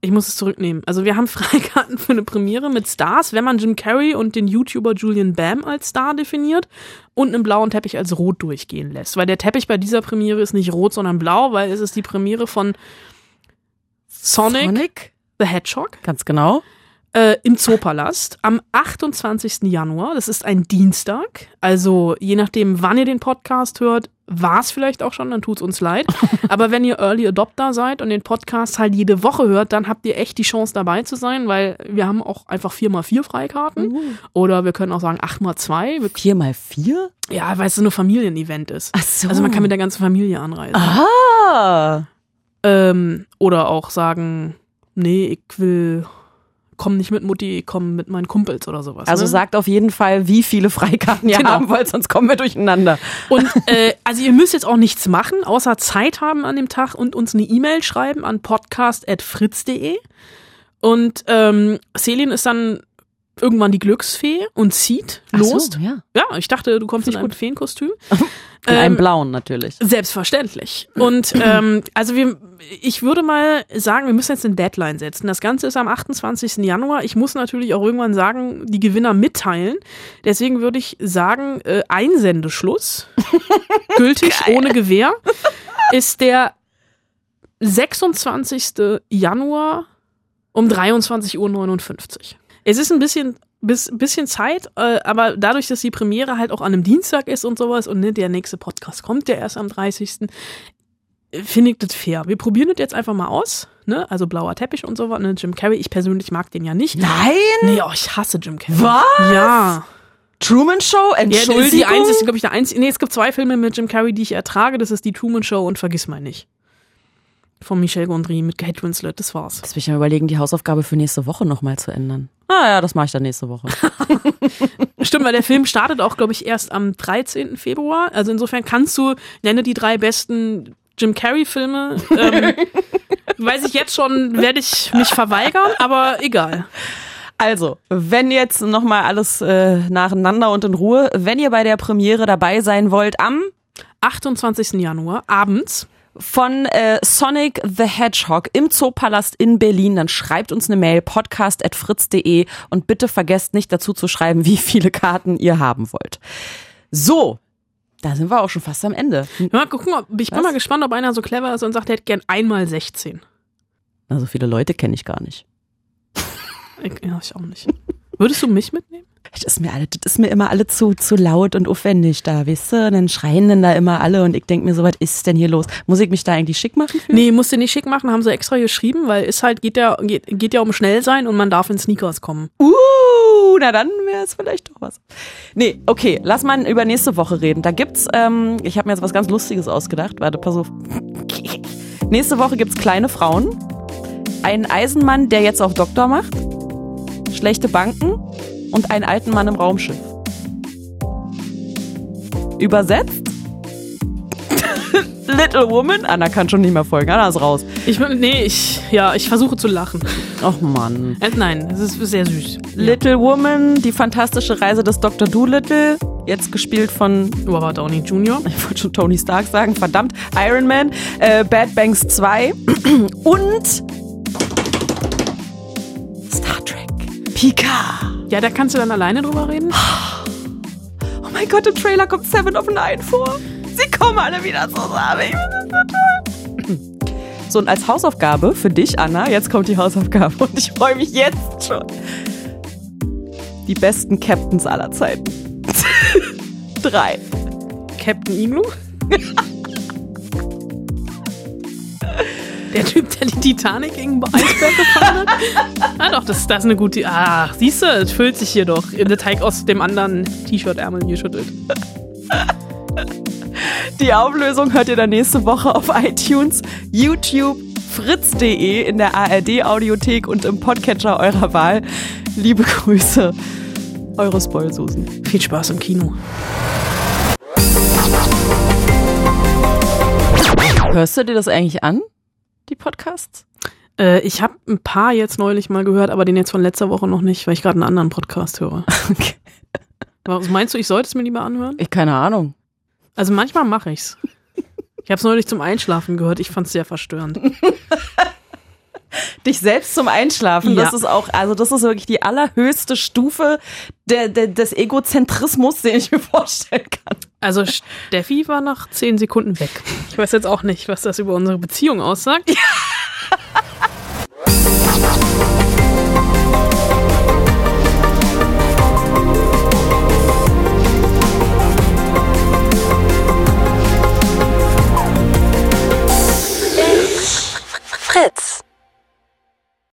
ich muss es zurücknehmen. Also, wir haben Freikarten für eine Premiere mit Stars, wenn man Jim Carrey und den YouTuber Julian Bam als Star definiert und einen blauen Teppich als rot durchgehen lässt. Weil der Teppich bei dieser Premiere ist nicht rot, sondern blau, weil es ist die Premiere von Sonic, Sonic? The Hedgehog. Ganz genau. äh, im Zoopalast am 28. Januar. Das ist ein Dienstag. Also je nachdem, wann ihr den Podcast hört, war es vielleicht auch schon, dann tut's uns leid. Aber wenn ihr Early Adopter seid und den Podcast halt jede Woche hört, dann habt ihr echt die Chance dabei zu sein, weil wir haben auch einfach 4x4 Freikarten. Uh. Oder wir können auch sagen 8x2. 4x4? Ja, weil es so ein Familienevent ist. Ach so. Also man kann mit der ganzen Familie anreisen. Ah. Ähm, oder auch sagen, nee, ich will, komm nicht mit Mutti, ich komm mit meinen Kumpels oder sowas. Also ne? sagt auf jeden Fall, wie viele Freikarten ihr Genau. haben wollt, sonst kommen wir durcheinander. Und äh, also ihr müsst jetzt auch nichts machen, außer Zeit haben an dem Tag und uns eine E-Mail schreiben an podcast.fritz.de. Und ähm, Selin ist dann irgendwann die Glücksfee und zieht Ach so, los. ja. ja, ich dachte, du kommst in einem gut. Feenkostüm. In einem Ähm, blauen natürlich. Selbstverständlich. Und ähm, also wir, ich würde mal sagen, wir müssen jetzt eine Deadline setzen. Das Ganze ist am 28. Januar. Ich muss natürlich auch irgendwann sagen, die Gewinner mitteilen. Deswegen würde ich sagen, äh, Einsendeschluss, gültig ohne Gewähr, ist der 26. Januar um 23.59 Uhr. Es ist ein bisschen bis, bisschen Zeit, äh, aber dadurch, dass die Premiere halt auch an einem Dienstag ist und sowas und ne, der nächste Podcast kommt ja erst am 30. äh, Finde ich das fair. Wir probieren das jetzt einfach mal aus. Ne? Also blauer Teppich und so was. Ne? Jim Carrey, ich persönlich mag den ja nicht. Nein? Nee, oh, ich hasse Jim Carrey. Was? Ja. Truman Show? Ja, das Entschuldigung? ist die einzige, glaube ich, der einzige. Nee, es gibt zwei Filme mit Jim Carrey, die ich ertrage. Das ist die Truman Show und Vergiss mal nicht. Von Michel Gondry mit Kate Winslet, das war's. Jetzt will ich mal überlegen, die Hausaufgabe für nächste Woche nochmal zu ändern. Ah ja, das mache ich dann nächste Woche. Stimmt, weil der Film startet auch, glaube ich, erst am 13. Februar. Also insofern kannst du, nenne die drei besten Jim Carrey-Filme. Ähm, weiß ich jetzt schon, werde ich mich verweigern, aber egal. Also, wenn jetzt nochmal alles äh, nacheinander und in Ruhe, wenn ihr bei der Premiere dabei sein wollt, am 28. Januar abends von äh, Sonic the Hedgehog im Zoopalast in Berlin, dann schreibt uns eine Mail podcast@fritz.de und bitte vergesst nicht dazu zu schreiben, wie viele Karten ihr haben wollt. So, da sind wir auch schon fast am Ende. Mal gucken, ob, ich bin Was? mal gespannt, ob einer so clever ist und sagt, er hätte gern einmal 16. Na, so viele Leute kenne ich gar nicht. Ich, ja, ich auch nicht. Würdest du mich mitnehmen? Das ist mir, alle, das ist mir immer alle zu, zu laut und aufwendig da, weißt du? Und dann schreien dann da immer alle und ich denke mir so, was ist denn hier los? Muss ich mich da eigentlich schick machen? Für? Nee, musst du nicht schick machen, haben sie extra geschrieben, weil ist halt, geht ja, geht, geht ja um schnell sein und man darf in Sneakers kommen. Uh, na dann wäre es vielleicht doch was. Nee, okay, lass mal über nächste Woche reden. Da gibt's, ähm, ich habe mir jetzt was ganz Lustiges ausgedacht. Warte, pass auf. Nächste Woche gibt's kleine Frauen, einen Eisenmann, der jetzt auf Doktor macht, schlechte Banken und einen alten Mann im Raumschiff. Übersetzt? Little Woman? Anna kann schon nicht mehr folgen. Anna ist raus. Ich, nee, ich, ja, ich versuche zu lachen. Och Mann. Äh, nein, es ist sehr süß. Little Woman, die fantastische Reise des Dr. Doolittle, jetzt gespielt von Robert Downey Jr. Ich wollte schon Tony Stark sagen, verdammt, Iron Man, äh, Bad Banks 2 und Star Trek. Pika. Ja, da kannst du dann alleine drüber reden. Oh mein Gott, im Trailer kommt Seven of Nine vor. Sie kommen alle wieder zusammen. Ich das so toll. So, und als Hausaufgabe für dich, Anna, jetzt kommt die Hausaufgabe und ich freue mich jetzt schon. Die besten Captains aller Zeiten. Drei. Captain Igloo? Der Typ, der die Titanic gegen den Eisberg gefahren hat? Ah doch, das, das ist eine gute... Ah, siehst du, es füllt sich hier doch. Der Teig aus dem anderen T-Shirt-Ärmel geschüttelt. Die Auflösung hört ihr dann nächste Woche auf iTunes, YouTube, fritz.de, in der ARD-Audiothek und im Podcatcher eurer Wahl. Liebe Grüße, eure Spoilsusen. Viel Spaß im Kino. Hörst du dir das eigentlich an, die Podcasts? Äh, ich habe ein paar jetzt neulich mal gehört, aber den jetzt von letzter Woche noch nicht, weil ich gerade einen anderen Podcast höre. Okay. Was meinst du, ich sollte es mir lieber anhören? Ich keine Ahnung. Also manchmal mache ich's. Ich habe es neulich zum Einschlafen gehört. Ich fand's sehr verstörend. Dich selbst zum Einschlafen, Ja. das ist auch, also das ist wirklich die allerhöchste Stufe der, der, des Egozentrismus, den ich mir vorstellen kann. Also Steffi war nach zehn Sekunden weg. Ich weiß jetzt auch nicht, was das über unsere Beziehung aussagt. Fritz.